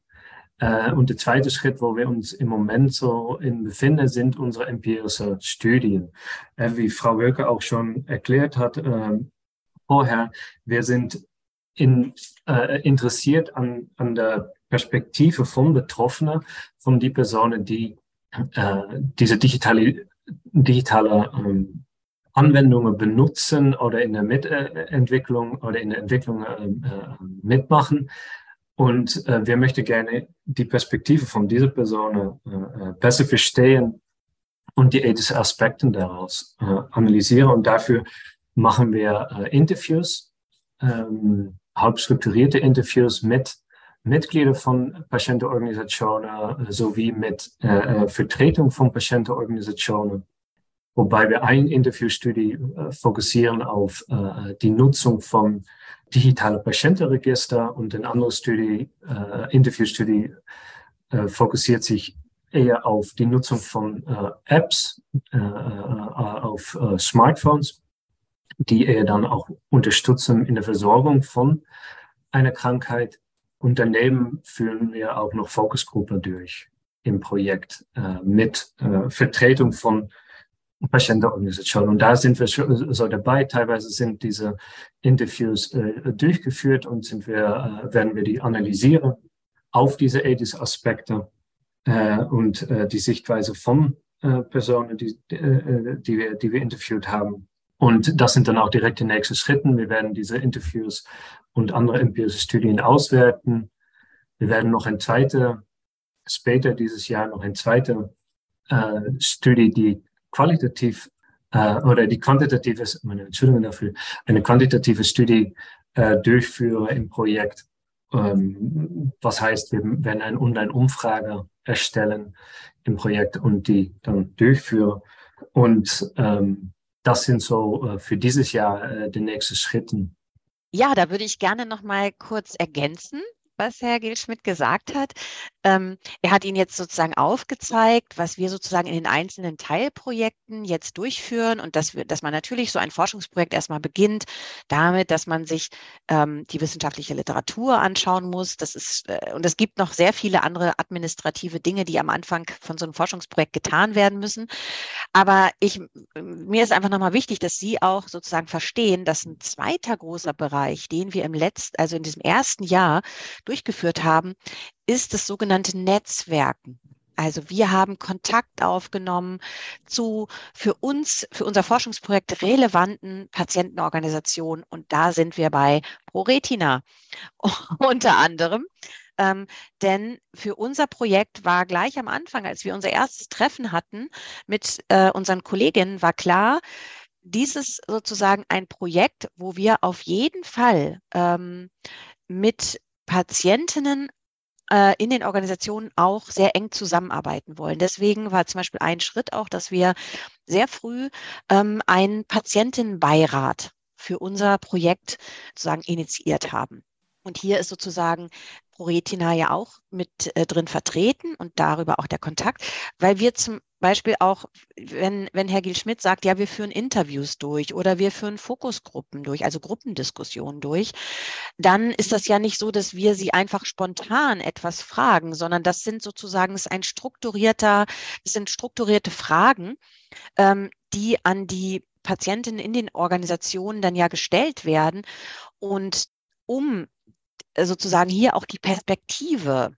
Äh, und der zweite Schritt, wo wir uns im Moment so in befinden, sind unsere empirische Studien. Äh, wie Frau Wölke auch schon erklärt hat äh, vorher, wir sind in, äh, interessiert an, an der Perspektive von Betroffenen, von die Personen, die äh, diese digitale, digitale ähm, Anwendungen benutzen oder in der Mitentwicklung oder in der Entwicklung äh, äh, mitmachen. Und äh, wir möchten gerne die Perspektive von dieser Person äh, äh, besser verstehen und die ethischen Aspekte daraus äh, analysieren. Und dafür machen wir Interviews, ähm, halb strukturierte Interviews mit Mitgliedern von Patientenorganisationen sowie mit Vertretung von Patientenorganisationen wobei wir ein Interviewstudie äh, fokussieren auf äh, die Nutzung von digitalen Patientenregister und ein anderes Studie, äh, Interviewstudie äh, fokussiert sich eher auf die Nutzung von äh, Apps äh, auf Smartphones, die eher dann auch unterstützen in der Versorgung von einer Krankheit. Und daneben führen wir auch noch Fokusgruppen durch im Projekt mit Vertretung von Patientenorganisation. Und da sind wir so dabei. Teilweise sind diese Interviews äh, durchgeführt und sind wir, äh, werden wir die analysieren auf diese EDIS-Aspekte äh, und äh, die Sichtweise von äh, Personen, die, äh, die, wir, die wir interviewt haben. Und das sind dann auch direkt die nächsten Schritte. Wir werden diese Interviews und andere empirische Studien auswerten. Wir werden noch ein zweite, später dieses Jahr noch ein zweite äh, Studie, die qualitativ äh, oder die quantitative, meine Entschuldigung dafür, eine quantitative Studie äh, durchführe im Projekt. Ähm, was heißt, wir werden eine Online-Umfrage erstellen im Projekt und die dann durchführen. Und ähm, das sind so äh, für dieses Jahr äh, die nächsten Schritte. Ja, da würde ich gerne noch mal kurz ergänzen was Herr Gilschmidt gesagt hat. Ähm, er hat Ihnen jetzt sozusagen aufgezeigt, was wir sozusagen in den einzelnen Teilprojekten jetzt durchführen und dass, wir, dass man natürlich so ein Forschungsprojekt erstmal beginnt damit, dass man sich ähm, die wissenschaftliche Literatur anschauen muss. Das ist, äh, und es gibt noch sehr viele andere administrative Dinge, die am Anfang von so einem Forschungsprojekt getan werden müssen. Aber ich, mir ist einfach nochmal wichtig, dass Sie auch sozusagen verstehen, dass ein zweiter großer Bereich, den wir im letzten, also in diesem ersten Jahr durchgeführt haben, ist das sogenannte Netzwerken. Also wir haben Kontakt aufgenommen zu für uns, für unser Forschungsprojekt relevanten Patientenorganisationen und da sind wir bei ProRetina unter anderem. Ähm, denn für unser Projekt war gleich am Anfang, als wir unser erstes Treffen hatten mit äh, unseren Kolleginnen, war klar, dieses sozusagen ein Projekt, wo wir auf jeden Fall ähm, mit Patientinnen äh, in den Organisationen auch sehr eng zusammenarbeiten wollen. Deswegen war zum Beispiel ein Schritt auch, dass wir sehr früh ähm, einen Patientenbeirat für unser Projekt sozusagen initiiert haben. Und hier ist sozusagen ProRetina ja auch mit äh, drin vertreten und darüber auch der Kontakt, weil wir zum Beispiel auch, wenn, wenn Herr Giel-Schmidt sagt, ja, wir führen Interviews durch oder wir führen Fokusgruppen durch, also Gruppendiskussionen durch, dann ist das ja nicht so, dass wir sie einfach spontan etwas fragen, sondern das sind sozusagen ist ein strukturierter, das sind strukturierte Fragen, ähm, die an die Patientinnen in den Organisationen dann ja gestellt werden. Und um sozusagen hier auch die Perspektive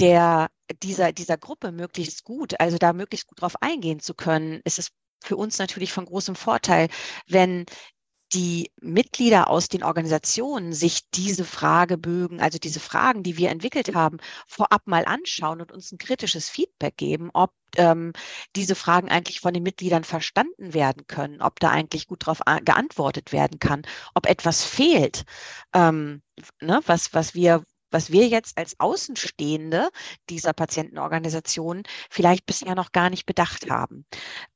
der, dieser, dieser Gruppe möglichst gut, also da möglichst gut drauf eingehen zu können, ist es für uns natürlich von großem Vorteil, wenn die Mitglieder aus den Organisationen sich diese Fragebögen, also diese Fragen, die wir entwickelt haben, vorab mal anschauen und uns ein kritisches Feedback geben, ob ähm, diese Fragen eigentlich von den Mitgliedern verstanden werden können, ob da eigentlich gut darauf geantwortet werden kann, ob etwas fehlt, ähm, ne, was, was wir was wir jetzt als Außenstehende dieser Patientenorganisation vielleicht bisher noch gar nicht bedacht haben.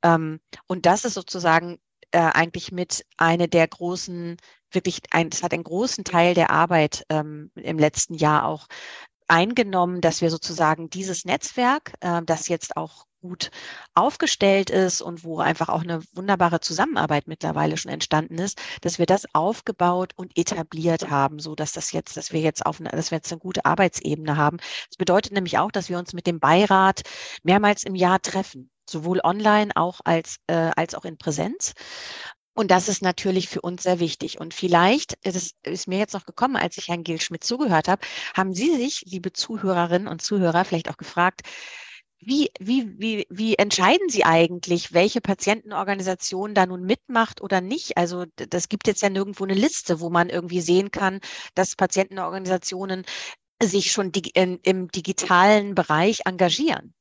Ähm, und das ist sozusagen äh, eigentlich mit eine der großen, wirklich, ein, es hat einen großen Teil der Arbeit ähm, im letzten Jahr auch eingenommen, dass wir sozusagen dieses Netzwerk, äh, das jetzt auch gut aufgestellt ist und wo einfach auch eine wunderbare Zusammenarbeit mittlerweile schon entstanden ist, dass wir das aufgebaut und etabliert haben, so dass das jetzt, dass wir jetzt auf eine, dass wir jetzt eine gute Arbeitsebene haben. Das bedeutet nämlich auch, dass wir uns mit dem Beirat mehrmals im Jahr treffen, sowohl online auch als, äh, als auch in Präsenz. Und das ist natürlich für uns sehr wichtig. Und vielleicht, das ist mir jetzt noch gekommen, als ich Herrn Gil Schmidt zugehört habe, haben Sie sich, liebe Zuhörerinnen und Zuhörer, vielleicht auch gefragt, wie, wie, wie, wie entscheiden Sie eigentlich, welche Patientenorganisation da nun mitmacht oder nicht? Also das gibt jetzt ja nirgendwo eine Liste, wo man irgendwie sehen kann, dass Patientenorganisationen sich schon in, im digitalen Bereich engagieren.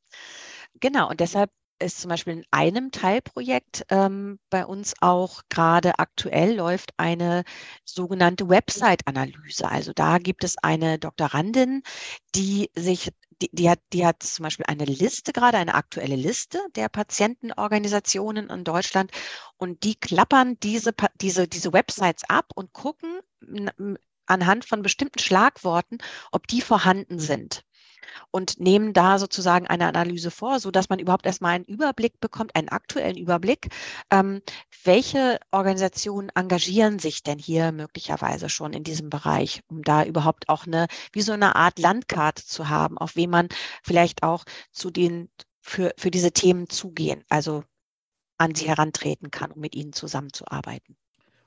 Genau, und deshalb ist zum Beispiel in einem Teilprojekt ähm, bei uns auch gerade aktuell läuft eine sogenannte Website-Analyse. Also da gibt es eine Doktorandin, die sich die, die, hat, die hat zum Beispiel eine Liste gerade, eine aktuelle Liste der Patientenorganisationen in Deutschland und die klappern diese, diese, diese Websites ab und gucken anhand von bestimmten Schlagworten, ob die vorhanden sind und nehmen da sozusagen eine Analyse vor, so dass man überhaupt erstmal einen Überblick bekommt, einen aktuellen Überblick. Ähm, welche Organisationen engagieren sich denn hier möglicherweise schon in diesem Bereich, um da überhaupt auch eine, wie so eine Art Landkarte zu haben, auf wen man vielleicht auch zu den, für, für diese Themen zugehen, also an sie herantreten kann, um mit ihnen zusammenzuarbeiten.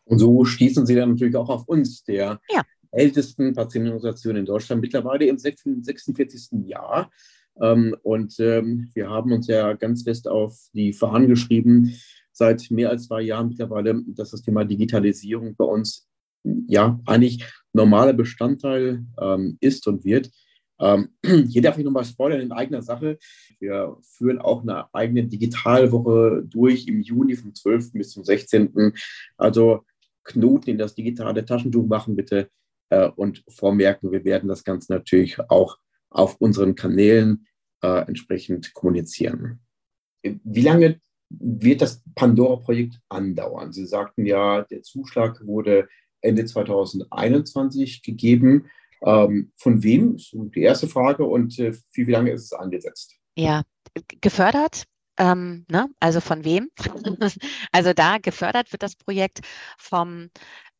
Und so stießen Sie dann natürlich auch auf uns, der ja ältesten Patientenorganisation in Deutschland, mittlerweile im 46. Jahr. Ähm, und ähm, wir haben uns ja ganz fest auf die Fahnen geschrieben, seit mehr als zwei Jahren mittlerweile, dass das Thema Digitalisierung bei uns ja eigentlich normaler Bestandteil ähm, ist und wird. Hier darf ich nochmal spoilern in eigener Sache. Wir führen auch eine eigene Digitalwoche durch im Juni vom 12. bis zum 16. Also Knoten in das digitale Taschentuch machen, bitte und vormerken, wir werden das Ganze natürlich auch auf unseren Kanälen äh, entsprechend kommunizieren. Wie lange wird das Pandora-Projekt andauern? Sie sagten ja, der Zuschlag wurde Ende 2021 gegeben. Ähm, von wem? ist die erste Frage. Und äh, wie, wie lange ist es angesetzt? Ja, gefördert ähm, ne? Also von wem? also da gefördert wird das Projekt vom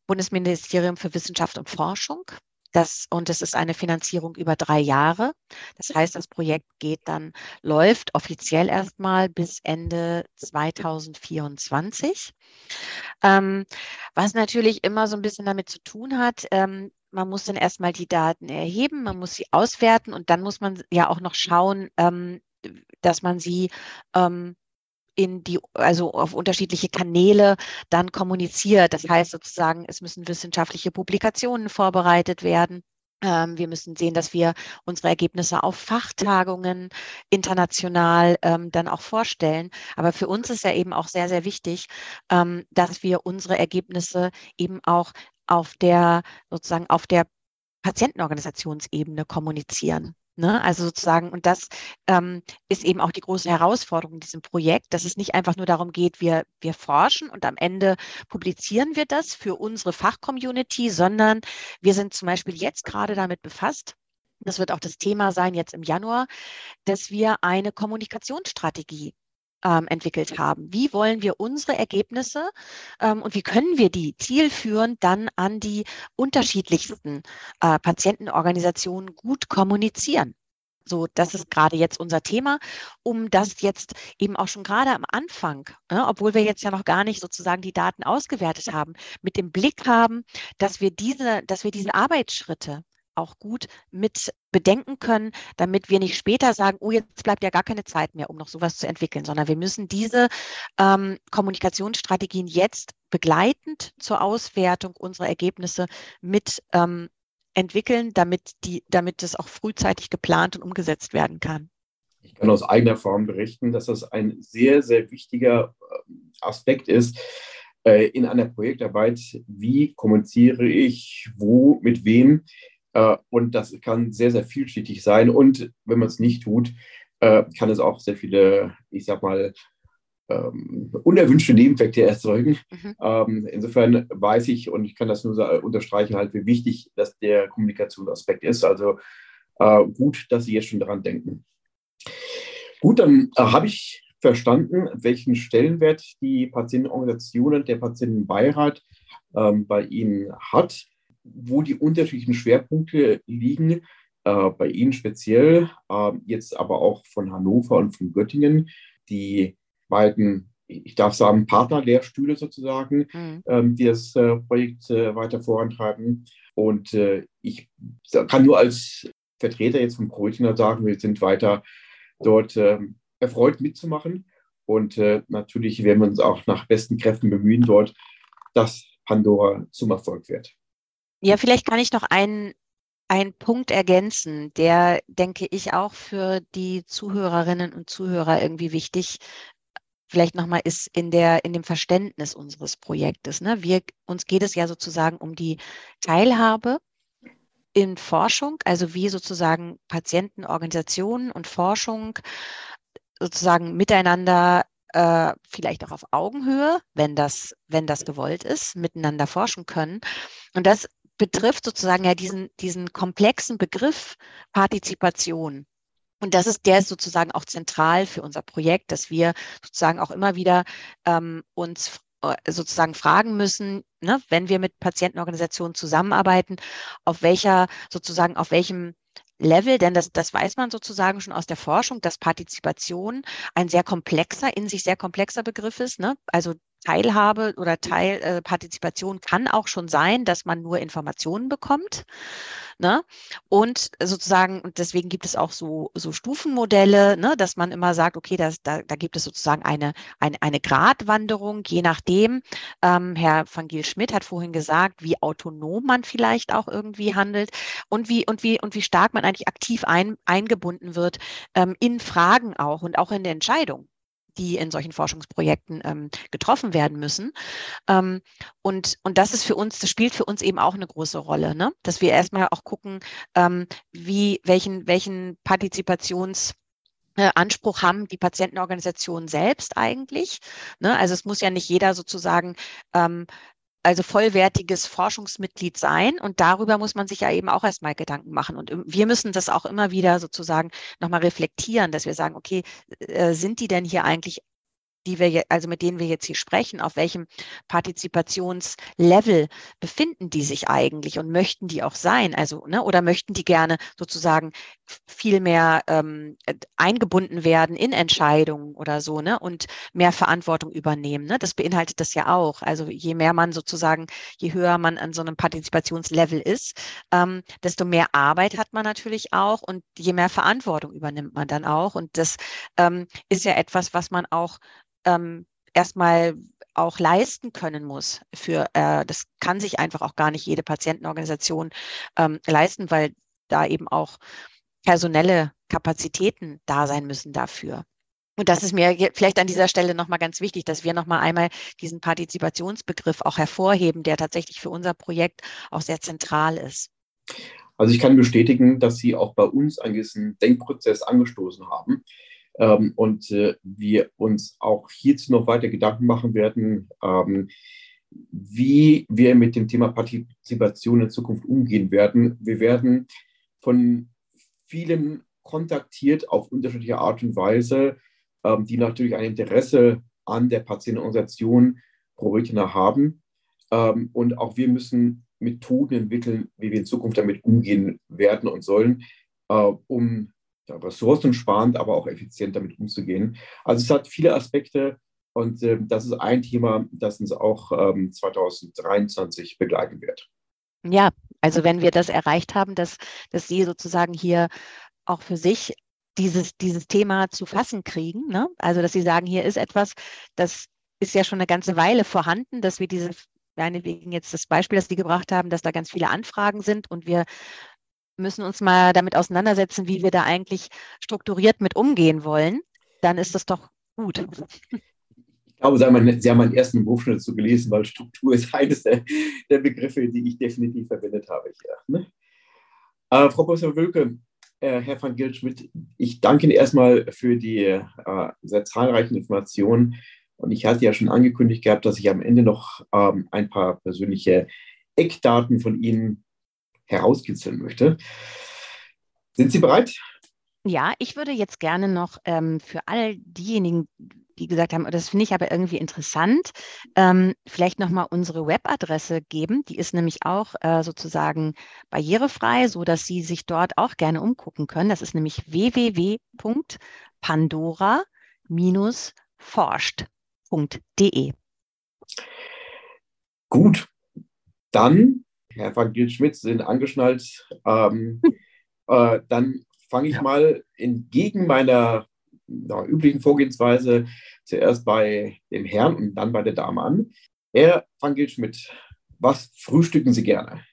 Bundesministerium für Wissenschaft und Forschung. Das, und es ist eine Finanzierung über drei Jahre. Das heißt, das Projekt geht dann, läuft offiziell erstmal bis Ende 2024. Ähm, was natürlich immer so ein bisschen damit zu tun hat, ähm, man muss dann erstmal die Daten erheben, man muss sie auswerten und dann muss man ja auch noch schauen, ähm, dass man sie ähm, in die, also auf unterschiedliche Kanäle dann kommuniziert. Das heißt sozusagen, es müssen wissenschaftliche Publikationen vorbereitet werden. Ähm, wir müssen sehen, dass wir unsere Ergebnisse auf Fachtagungen international ähm, dann auch vorstellen. Aber für uns ist ja eben auch sehr, sehr wichtig, ähm, dass wir unsere Ergebnisse eben auch auf der sozusagen auf der Patientenorganisationsebene kommunizieren. Ne? Also sozusagen, und das ähm, ist eben auch die große Herausforderung in diesem Projekt, dass es nicht einfach nur darum geht, wir, wir forschen und am Ende publizieren wir das für unsere Fachcommunity, sondern wir sind zum Beispiel jetzt gerade damit befasst, das wird auch das Thema sein jetzt im Januar, dass wir eine Kommunikationsstrategie ähm, entwickelt haben. Wie wollen wir unsere Ergebnisse ähm, und wie können wir die zielführend dann an die unterschiedlichsten äh, Patientenorganisationen gut kommunizieren? So, das ist gerade jetzt unser Thema, um das jetzt eben auch schon gerade am Anfang, ne, obwohl wir jetzt ja noch gar nicht sozusagen die Daten ausgewertet haben, mit dem Blick haben, dass wir diese, dass wir diese Arbeitsschritte auch gut mit bedenken können, damit wir nicht später sagen, oh, jetzt bleibt ja gar keine Zeit mehr, um noch sowas zu entwickeln, sondern wir müssen diese ähm, Kommunikationsstrategien jetzt begleitend zur Auswertung unserer Ergebnisse mit ähm, entwickeln, damit, die, damit das auch frühzeitig geplant und umgesetzt werden kann. Ich kann aus eigener Erfahrung berichten, dass das ein sehr, sehr wichtiger ähm, Aspekt ist, äh, in einer Projektarbeit, wie kommuniziere ich, wo, mit wem, und das kann sehr, sehr vielschichtig sein. Und wenn man es nicht tut, äh, kann es auch sehr viele, ich sag mal, ähm, unerwünschte Nebeneffekte erzeugen. Mhm. Ähm, insofern weiß ich und ich kann das nur unterstreichen, halt, wie wichtig dass der Kommunikationsaspekt ist. Also äh, gut, dass Sie jetzt schon daran denken. Gut, dann äh, habe ich verstanden, welchen Stellenwert die Patientenorganisationen, der Patientenbeirat ähm, bei Ihnen hat, wo die unterschiedlichen Schwerpunkte liegen. Äh, bei Ihnen speziell, äh, jetzt aber auch von Hannover und von Göttingen, die beiden, ich darf sagen, Partnerlehrstühle sozusagen, mhm. ähm, die das äh, Projekt äh, weiter vorantreiben. Und äh, ich kann nur als Vertreter jetzt von Brötchen sagen, wir sind weiter dort ähm, erfreut mitzumachen. Und äh, natürlich werden wir uns auch nach besten Kräften bemühen, dort, dass Pandora zum Erfolg wird. Ja, vielleicht kann ich noch einen, einen Punkt ergänzen, der, denke ich, auch für die Zuhörerinnen und Zuhörer irgendwie wichtig vielleicht nochmal ist in der, in dem Verständnis unseres Projektes. Ne? Wir, uns geht es ja sozusagen um die Teilhabe in Forschung, also wie sozusagen Patienten, Organisationen und Forschung sozusagen miteinander äh, vielleicht auch auf Augenhöhe, wenn das, wenn das gewollt ist, miteinander forschen können. Und das betrifft sozusagen ja diesen, diesen komplexen Begriff Partizipation. Und das ist, der ist sozusagen auch zentral für unser Projekt, dass wir sozusagen auch immer wieder ähm, uns äh, sozusagen fragen müssen, ne, wenn wir mit Patientenorganisationen zusammenarbeiten, auf welcher sozusagen auf welchem Level, denn das, das weiß man sozusagen schon aus der Forschung, dass Partizipation ein sehr komplexer, in sich sehr komplexer Begriff ist. Ne? Also Teilhabe oder Teilpartizipation äh, kann auch schon sein, dass man nur Informationen bekommt. Ne? Und sozusagen, und deswegen gibt es auch so, so Stufenmodelle, ne? dass man immer sagt, okay, das, da, da gibt es sozusagen eine, eine, eine Gratwanderung, je nachdem. Ähm, Herr van Giel Schmidt hat vorhin gesagt, wie autonom man vielleicht auch irgendwie handelt und wie, und wie, und wie stark man eigentlich aktiv ein, eingebunden wird ähm, in Fragen auch und auch in der Entscheidung die in solchen Forschungsprojekten ähm, getroffen werden müssen. Ähm, und, und das ist für uns, das spielt für uns eben auch eine große Rolle, ne? dass wir erstmal auch gucken, ähm, wie, welchen, welchen Partizipations äh, Anspruch haben die Patientenorganisationen selbst eigentlich. Ne? Also es muss ja nicht jeder sozusagen ähm, also vollwertiges Forschungsmitglied sein. Und darüber muss man sich ja eben auch erstmal Gedanken machen. Und wir müssen das auch immer wieder sozusagen nochmal reflektieren, dass wir sagen, okay, äh, sind die denn hier eigentlich die wir, also mit denen wir jetzt hier sprechen, auf welchem Partizipationslevel befinden die sich eigentlich und möchten die auch sein? Also, ne, oder möchten die gerne sozusagen viel mehr ähm, eingebunden werden in Entscheidungen oder so, ne, und mehr Verantwortung übernehmen. Ne? Das beinhaltet das ja auch. Also je mehr man sozusagen, je höher man an so einem Partizipationslevel ist, ähm, desto mehr Arbeit hat man natürlich auch und je mehr Verantwortung übernimmt man dann auch. Und das ähm, ist ja etwas, was man auch ähm, erstmal auch leisten können muss. Für äh, das kann sich einfach auch gar nicht jede Patientenorganisation ähm, leisten, weil da eben auch personelle Kapazitäten da sein müssen dafür. Und das ist mir vielleicht an dieser Stelle nochmal ganz wichtig, dass wir nochmal einmal diesen Partizipationsbegriff auch hervorheben, der tatsächlich für unser Projekt auch sehr zentral ist. Also ich kann bestätigen, dass Sie auch bei uns einen gewissen Denkprozess angestoßen haben, ähm, und äh, wir uns auch hierzu noch weiter Gedanken machen werden, ähm, wie wir mit dem Thema Partizipation in Zukunft umgehen werden. Wir werden von vielen kontaktiert auf unterschiedliche Art und Weise, ähm, die natürlich ein Interesse an der Patientenorganisation ProRetina haben. Ähm, und auch wir müssen Methoden entwickeln, wie wir in Zukunft damit umgehen werden und sollen, äh, um ja, ressourcensparend, aber auch effizient damit umzugehen. Also es hat viele Aspekte und äh, das ist ein Thema, das uns auch ähm, 2023 begleiten wird. Ja, also wenn wir das erreicht haben, dass, dass Sie sozusagen hier auch für sich dieses, dieses Thema zu fassen kriegen, ne? also dass Sie sagen, hier ist etwas, das ist ja schon eine ganze Weile vorhanden, dass wir diese meinetwegen jetzt das Beispiel, das Sie gebracht haben, dass da ganz viele Anfragen sind und wir müssen uns mal damit auseinandersetzen, wie wir da eigentlich strukturiert mit umgehen wollen, dann ist das doch gut. Ich glaube, Sie haben, meinen ersten schon dazu gelesen, weil Struktur ist eines der, der Begriffe, die ich definitiv verwendet habe hier. Ne? Äh, Frau Professor Wölke, äh, Herr van Gilschmidt, ich danke Ihnen erstmal für die äh, sehr zahlreichen Informationen. Und ich hatte ja schon angekündigt gehabt, dass ich am Ende noch ähm, ein paar persönliche Eckdaten von Ihnen herauskitzeln möchte. Sind Sie bereit? Ja, ich würde jetzt gerne noch ähm, für all diejenigen, die gesagt haben, das finde ich aber irgendwie interessant, ähm, vielleicht nochmal unsere Webadresse geben. Die ist nämlich auch äh, sozusagen barrierefrei, so dass Sie sich dort auch gerne umgucken können. Das ist nämlich www.pandora-forscht.de. Gut, dann, Herr van Giel-Schmidt, sind angeschnallt. Ähm, äh, dann fange ich ja. mal entgegen meiner na, üblichen Vorgehensweise zuerst bei dem Herrn und dann bei der Dame an. Herr van Giel-Schmidt, was frühstücken Sie gerne?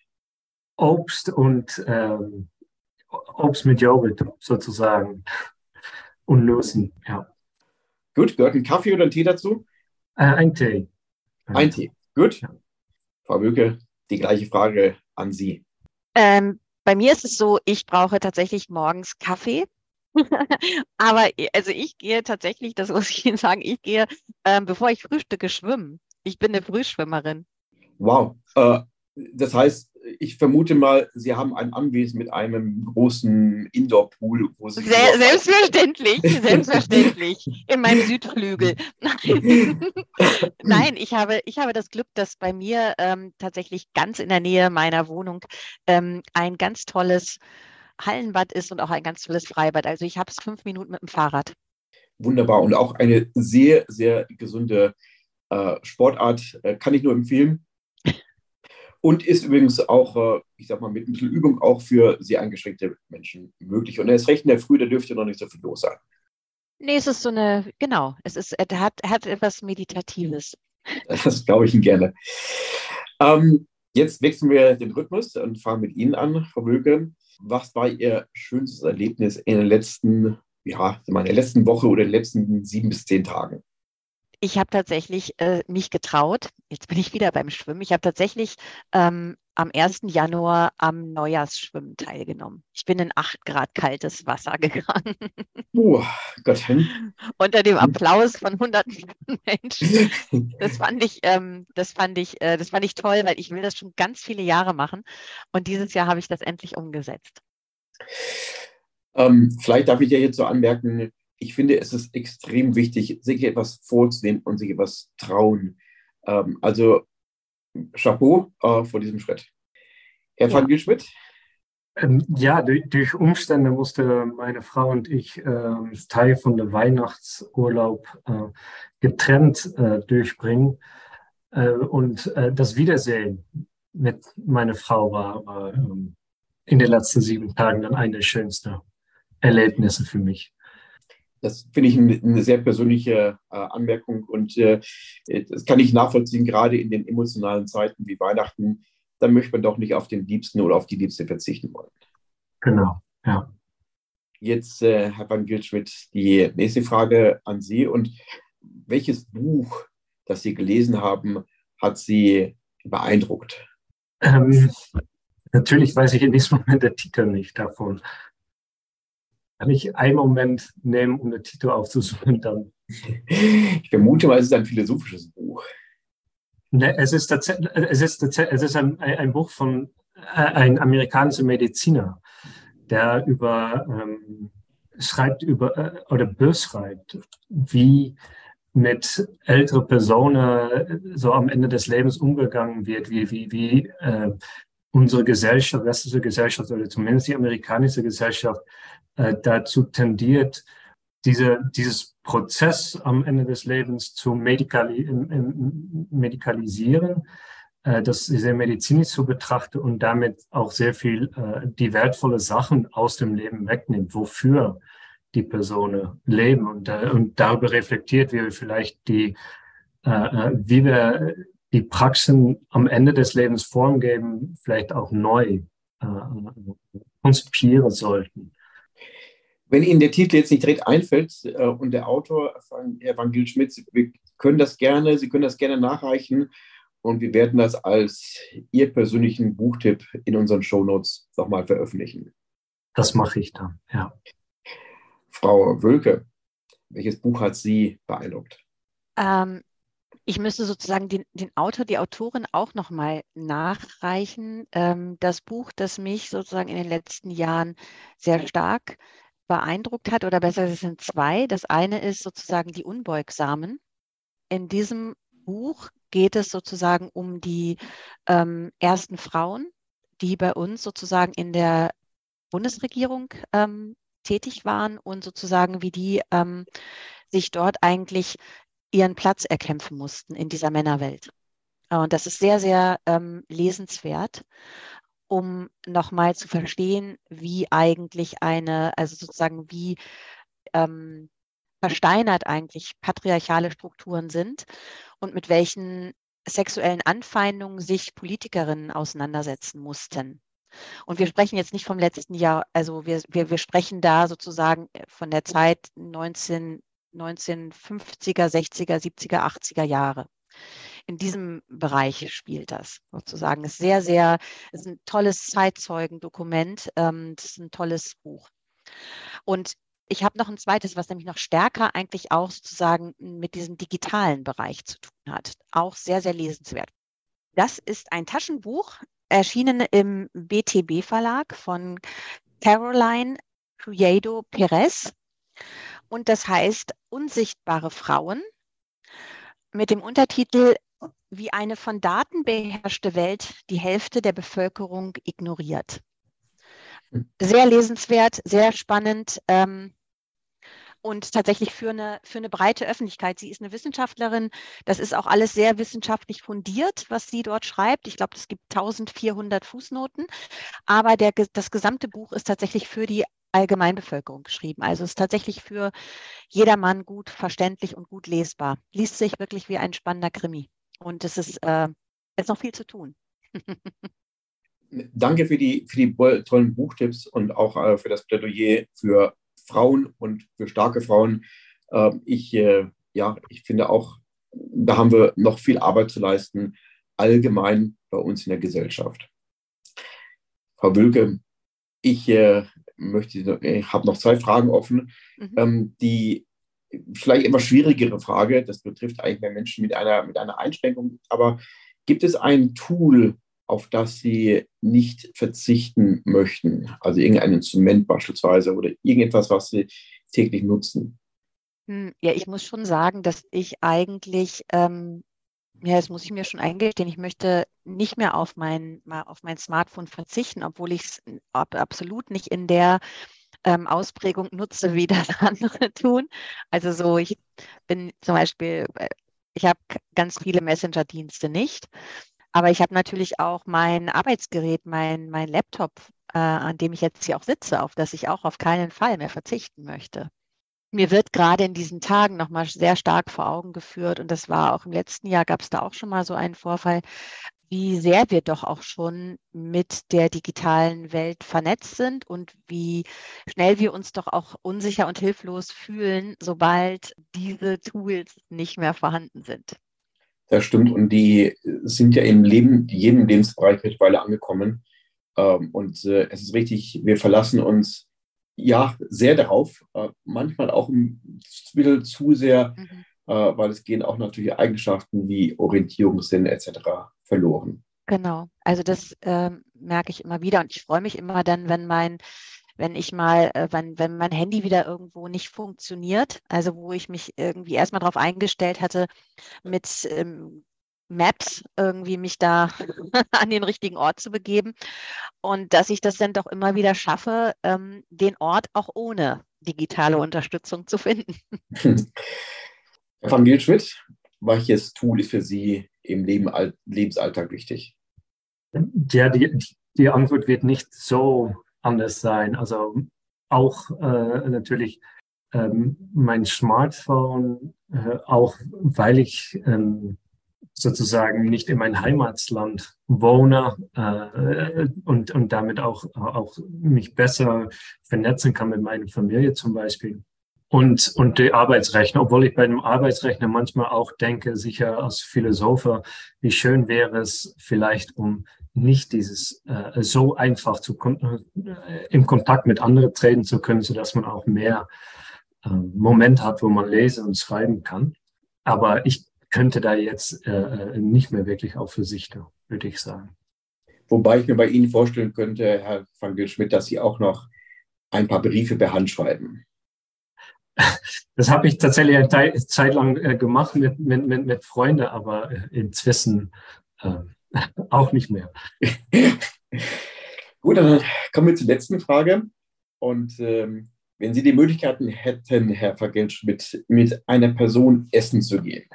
Obst und ähm, Obst mit Joghurt sozusagen und Nüssen, ja. Gut, gehört ein Kaffee oder ein Tee dazu? Äh, ein Tee. Ein Tee, gut. Ja. Frau Böke, die gleiche Frage an Sie. Ähm, bei mir ist es so, ich brauche tatsächlich morgens Kaffee. Aber also ich gehe tatsächlich, das muss ich Ihnen sagen, ich gehe, ähm, bevor ich frühstücke, schwimmen. Ich bin eine Frühschwimmerin. Wow. Äh, das heißt, ich vermute mal, Sie haben ein Anwesen mit einem großen Indoor-Pool, wo Sie. Sehr, selbstverständlich, selbstverständlich. In meinem Südflügel. Nein. Nein, ich habe, ich habe das Glück, dass bei mir ähm, tatsächlich ganz in der Nähe meiner Wohnung ähm, ein ganz tolles Hallenbad ist und auch ein ganz tolles Freibad. Also ich habe es fünf Minuten mit dem Fahrrad. Wunderbar und auch eine sehr, sehr gesunde äh, Sportart. Äh, kann ich nur empfehlen. Und ist übrigens auch, äh, ich sag mal, mit ein bisschen Übung auch für sehr eingeschränkte Menschen möglich. Und er ist recht in der Früh, da dürfte noch nicht so viel los sein. Nee, es ist so eine, genau, es ist, er hat, hat etwas Meditatives. Das glaube ich Ihnen gerne. Ähm, jetzt wechseln wir den Rhythmus und fangen mit Ihnen an, Frau Böke. Was war Ihr schönstes Erlebnis in den letzten, ja, in der letzten Woche oder in den letzten sieben bis zehn Tagen? Ich habe tatsächlich äh, mich getraut, jetzt bin ich wieder beim Schwimmen, ich habe tatsächlich ähm, am 1. Januar am Neujahrsschwimmen teilgenommen. Ich bin in 8 Grad kaltes Wasser gegangen. Oh, Gottchen. Unter dem Applaus von hunderten Menschen. Das fand ich, ähm, das fand ich, äh, das fand ich toll, weil ich will das schon ganz viele Jahre machen. Und dieses Jahr habe ich das endlich umgesetzt. Ähm, vielleicht darf ich ja jetzt so anmerken, ich finde, es ist extrem wichtig, sich etwas vorzunehmen und sich etwas trauen. Ähm, also Chapeau äh, vor diesem Schritt. Herr ja. van Gilschmidt? Ähm, ja, durch, durch, Umstände musste meine Frau und ich äh, Teil von der Weihnachtsurlaub äh, getrennt äh, durchbringen. Äh, und äh, das Wiedersehen mit meiner Frau war, war ähm, in den letzten sieben Tagen dann eine der schönsten Erlebnisse für mich. Das finde ich eine sehr persönliche äh, Anmerkung und äh, das kann ich nachvollziehen, gerade in den emotionalen Zeiten wie Weihnachten. Da möchte man doch nicht auf den Liebsten oder auf die Liebste verzichten wollen. Genau, ja. Jetzt, äh, Herr Van Gilschmidt, die nächste Frage an Sie. Und welches Buch, das Sie gelesen haben, hat Sie beeindruckt? Ähm, natürlich weiß ich in diesem Moment der Titel nicht davon. Kann ich einen Moment nehmen, um den Titel aufzusuchen dann? Ich vermute mal, es ist ein philosophisches Buch. Ne, es ist, es ist, es ist ein, ein Buch von äh, einem amerikanischen Mediziner, der über, ähm, schreibt über, äh, oder beschreibt, wie mit älteren Personen so am Ende des Lebens umgegangen wird, wie, wie, wie äh, unsere Gesellschaft, westliche Gesellschaft oder zumindest die amerikanische Gesellschaft äh, dazu tendiert, diese, dieses Prozess am Ende des Lebens zu medikali medikalisieren, äh, das sehr medizinisch zu betrachten und damit auch sehr viel äh, die wertvolle Sachen aus dem Leben wegnimmt, wofür die Personen leben. Und, äh, und darüber reflektiert, wie wir vielleicht die, äh, äh, wie wir die Praxen am Ende des Lebens Form geben, vielleicht auch neu äh, konzipieren sollten. Wenn Ihnen der Titel jetzt nicht direkt einfällt äh, und der Autor, Herr Van Gil Schmidt, wir können das gerne, Sie können das gerne nachreichen und wir werden das als Ihr persönlichen Buchtipp in unseren Shownotes nochmal veröffentlichen. das mache ich dann, ja. Frau Wölke, welches Buch hat Sie beeindruckt? Ähm, ich müsste sozusagen den, den, Autor, die Autorin auch nochmal nachreichen. Ähm, das Buch, das mich sozusagen in den letzten Jahren sehr stark beeindruckt hat, oder besser, es sind zwei. Das eine ist sozusagen die Unbeugsamen. In diesem Buch geht es sozusagen um die ähm, ersten Frauen, die bei uns sozusagen in der Bundesregierung ähm, tätig waren und sozusagen wie die ähm, sich dort eigentlich ihren Platz erkämpfen mussten in dieser Männerwelt. Und das ist sehr, sehr ähm, lesenswert, um nochmal zu verstehen, wie eigentlich eine, also sozusagen wie ähm, versteinert eigentlich patriarchale Strukturen sind und mit welchen sexuellen Anfeindungen sich Politikerinnen auseinandersetzen mussten. Und wir sprechen jetzt nicht vom letzten Jahr, also wir, wir, wir sprechen da sozusagen äh, von der Zeit 19, 1950er, 60er, 70er, 80er Jahre. In diesem Bereich spielt das sozusagen. Es ist sehr, sehr, es ist ein tolles Zeitzeugendokument. Ähm, das ist ein tolles Buch. Und ich habe noch ein zweites, was nämlich noch stärker eigentlich auch sozusagen mit diesem digitalen Bereich zu tun hat. Auch sehr, sehr lesenswert. Das ist ein Taschenbuch, erschienen im BTB Verlag von Caroline Criado Perez. Und das heißt Unsichtbare Frauen mit dem Untertitel Wie eine von Daten beherrschte Welt die Hälfte der Bevölkerung ignoriert. Sehr lesenswert, sehr spannend. Ähm, und tatsächlich für eine, für eine breite Öffentlichkeit. Sie ist eine Wissenschaftlerin. Das ist auch alles sehr wissenschaftlich fundiert, was sie dort schreibt. Ich glaube, es gibt 1400 Fußnoten. Aber der, das gesamte Buch ist tatsächlich für die Allgemeinbevölkerung geschrieben. Also es ist tatsächlich für jedermann gut verständlich und gut lesbar. Liest sich wirklich wie ein spannender Krimi. Und es ist, äh, ist noch viel zu tun. Danke für die, für die tollen Buchtipps und auch äh, für das Plädoyer für Frauen und für starke Frauen. Ähm, ich, äh, ja, ich finde auch, da haben wir noch viel Arbeit zu leisten, allgemein bei uns in der Gesellschaft. Frau Wülke, ich äh, möchte, ich habe noch zwei Fragen offen. Mhm. Ähm, die vielleicht immer schwierigere Frage, das betrifft eigentlich mehr Menschen mit einer, mit einer Einschränkung, aber gibt es ein Tool, auf das sie nicht verzichten möchten. Also irgendein Instrument beispielsweise oder irgendetwas, was sie täglich nutzen. Hm, ja, ich muss schon sagen, dass ich eigentlich, ähm, ja, das muss ich mir schon eingestehen, ich möchte nicht mehr auf mein, mal auf mein Smartphone verzichten, obwohl ich es absolut nicht in der ähm, Ausprägung nutze, wie das andere tun. Also so, ich bin zum Beispiel, äh, ich habe ganz viele Messenger-Dienste nicht. Aber ich habe natürlich auch mein Arbeitsgerät, mein, mein Laptop, äh, an dem ich jetzt hier auch sitze, auf das ich auch auf keinen Fall mehr verzichten möchte. Mir wird gerade in diesen Tagen nochmal sehr stark vor Augen geführt, und das war auch im letzten Jahr, gab es da auch schon mal so einen Vorfall, wie sehr wir doch auch schon mit der digitalen Welt vernetzt sind und wie schnell wir uns doch auch unsicher und hilflos fühlen, sobald diese Tools nicht mehr vorhanden sind. Das stimmt. Und die sind ja im Leben, jedem Lebensbereich mittlerweile angekommen. Ähm, und äh, es ist richtig, wir verlassen uns ja sehr darauf, äh, manchmal auch ein bisschen zu sehr, mhm. Äh, weil es gehen auch natürlich Eigenschaften wie Orientierungssinn etc. verloren. Genau, also das äh, merke ich immer wieder und ich freue mich immer dann, wenn mein wenn ich mal, äh, wenn, wenn mein Handy wieder irgendwo nicht funktioniert, also wo ich mich irgendwie erstmal darauf eingestellt hatte, mit ähm, Maps irgendwie mich da an den richtigen Ort zu begeben und dass ich das dann doch immer wieder schaffe, ähm, den Ort auch ohne digitale Unterstützung zu finden. Herr van Gilschmidt, welches Tool ist für Sie im Leben, Lebensalltag wichtig? Ja, die, die Antwort wird nicht so anders sein. Also auch äh, natürlich ähm, mein Smartphone, äh, auch weil ich ähm, sozusagen nicht in mein Heimatland wohne äh, und, und damit auch, auch mich besser vernetzen kann mit meiner Familie zum Beispiel. und, und die Arbeitsrechner, obwohl ich bei dem Arbeitsrechner manchmal auch denke, sicher als Philosoph, wie schön wäre es vielleicht, um nicht dieses äh, so einfach zu äh, im Kontakt mit anderen treten zu können, so dass man auch mehr äh, Moment hat, wo man lesen und schreiben kann. Aber ich könnte da jetzt äh, äh nicht mehr wirklich auf verzichten, würde ich sagen. Wobei ich mir bei Ihnen vorstellen könnte, Herr van Schmidt, dass Sie auch noch ein paar Briefe per Hand schreiben. Das habe ich tatsächlich eine Zeit lang äh, gemacht mit, mit, mit, mit Freunden, aber äh, inzwischen äh, auch nicht mehr. Gut, dann kommen wir zur letzten Frage. Und ähm, wenn Sie die Möglichkeiten hätten, Herr Vergeltschmidt, mit einer Person essen zu gehen,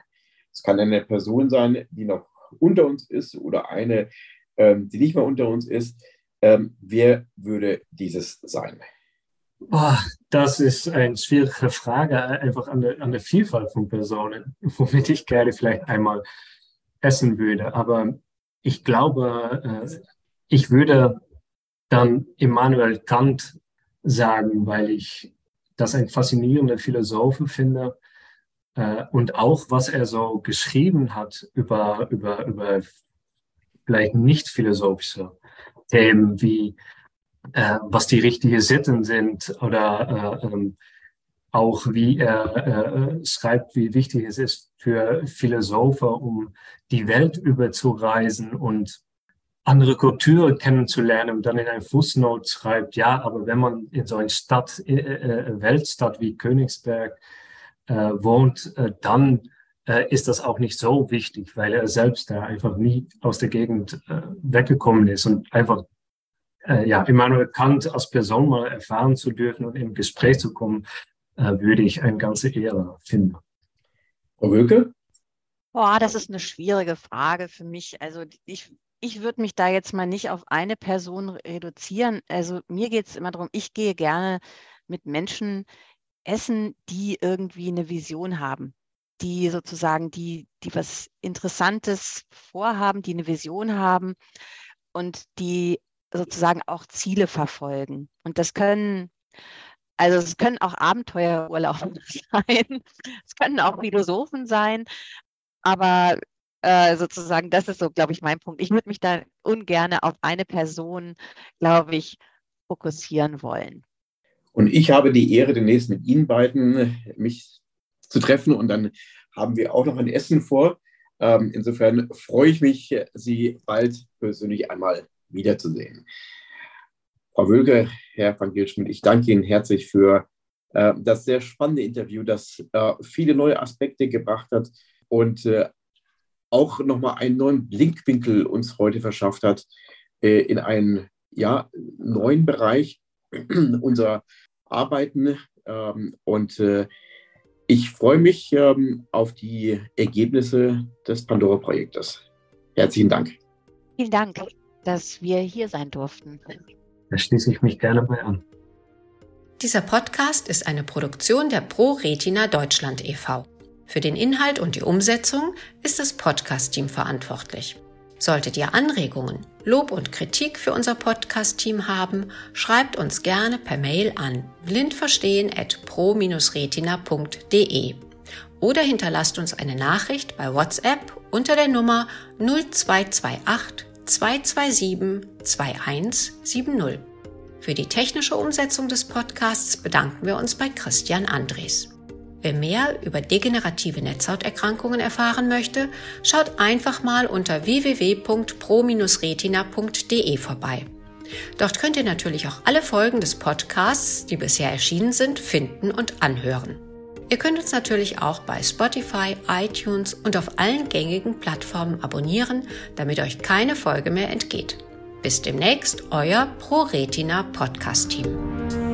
es kann eine Person sein, die noch unter uns ist oder eine, ähm, die nicht mehr unter uns ist, ähm, wer würde dieses sein? Oh, das ist eine schwierige Frage, einfach an der, an der Vielfalt von Personen, womit ich gerne vielleicht einmal essen würde. Aber ich glaube, äh, ich würde dann Immanuel Kant sagen, weil ich das ein faszinierender Philosophen finde äh, und auch was er so geschrieben hat über, über, über vielleicht nicht philosophische Themen wie äh, was die richtigen Sitten sind oder äh, ähm, auch wie er äh, schreibt, wie wichtig es ist für Philosophen, um die Welt überzureisen und andere Kulturen kennenzulernen und dann in ein Fußnote schreibt, ja, aber wenn man in so einer Stadt, äh, äh Weltstadt wie Königsberg wohnt, äh, dann äh, ist das auch nicht so wichtig, weil er selbst da einfach nie aus der Gegend äh, weggekommen ist und einfach äh, ja, Immanuel Kant als Person mal erfahren zu dürfen und im Gespräch zu kommen, äh, würde ich eine ganze Ehre finden. Frau Wölke? Boah, das ist eine schwierige Frage für mich. Also ich, ich würde mich da jetzt mal nicht auf eine Person reduzieren. Also mir geht es immer darum, ich gehe gerne mit Menschen essen, die irgendwie eine Vision haben, die sozusagen, die, die was Interessantes vorhaben, die eine Vision haben und die sozusagen auch Ziele verfolgen. Und das können, also es können auch Abenteuerurlauber sein, es können auch Philosophen sein, aber äh, sozusagen, das ist so, glaube ich, mein Punkt. Ich würde mich da ungern auf eine Person, glaube ich, fokussieren wollen. Und ich habe die Ehre, demnächst mit Ihnen beiden mich zu treffen und dann haben wir auch noch ein Essen vor. Ähm, insofern freue ich mich, Sie bald persönlich einmal wiederzusehen. Frau Wölke, Herr van Gilschmidt, ich danke Ihnen herzlich für äh, das sehr spannende Interview, das äh, viele neue Aspekte gebracht hat und äh, auch nochmal einen neuen Blickwinkel uns heute verschafft hat äh, in einen ja, neuen Bereich unserer Arbeiten. Ähm, und äh, ich freue mich ähm, auf die Ergebnisse des Pandora-Projektes. Herzlichen Dank. Vielen Dank dass wir hier sein durften. Da schließe ich mich gerne bei an. Dieser Podcast ist eine Produktion der Pro Retina Deutschland e.V. Für den Inhalt und die Umsetzung ist das Podcast-Team verantwortlich. Solltet ihr Anregungen, Lob und Kritik für unser Podcast-Team haben, schreibt uns gerne per Mail an blindverstehen.pro-retina.de oder hinterlasst uns eine Nachricht bei WhatsApp unter der Nummer 0228 227 2170. Für die technische Umsetzung des Podcasts bedanken wir uns bei Christian Andres. Wer mehr über degenerative Netzhauterkrankungen erfahren möchte, schaut einfach mal unter www.pro-retina.de vorbei. Dort könnt ihr natürlich auch alle Folgen des Podcasts, die bisher erschienen sind, finden und anhören. Ihr könnt uns natürlich auch bei Spotify, iTunes und auf allen gängigen Plattformen abonnieren, damit euch keine Folge mehr entgeht. Bis demnächst, euer ProRetina Podcast Team.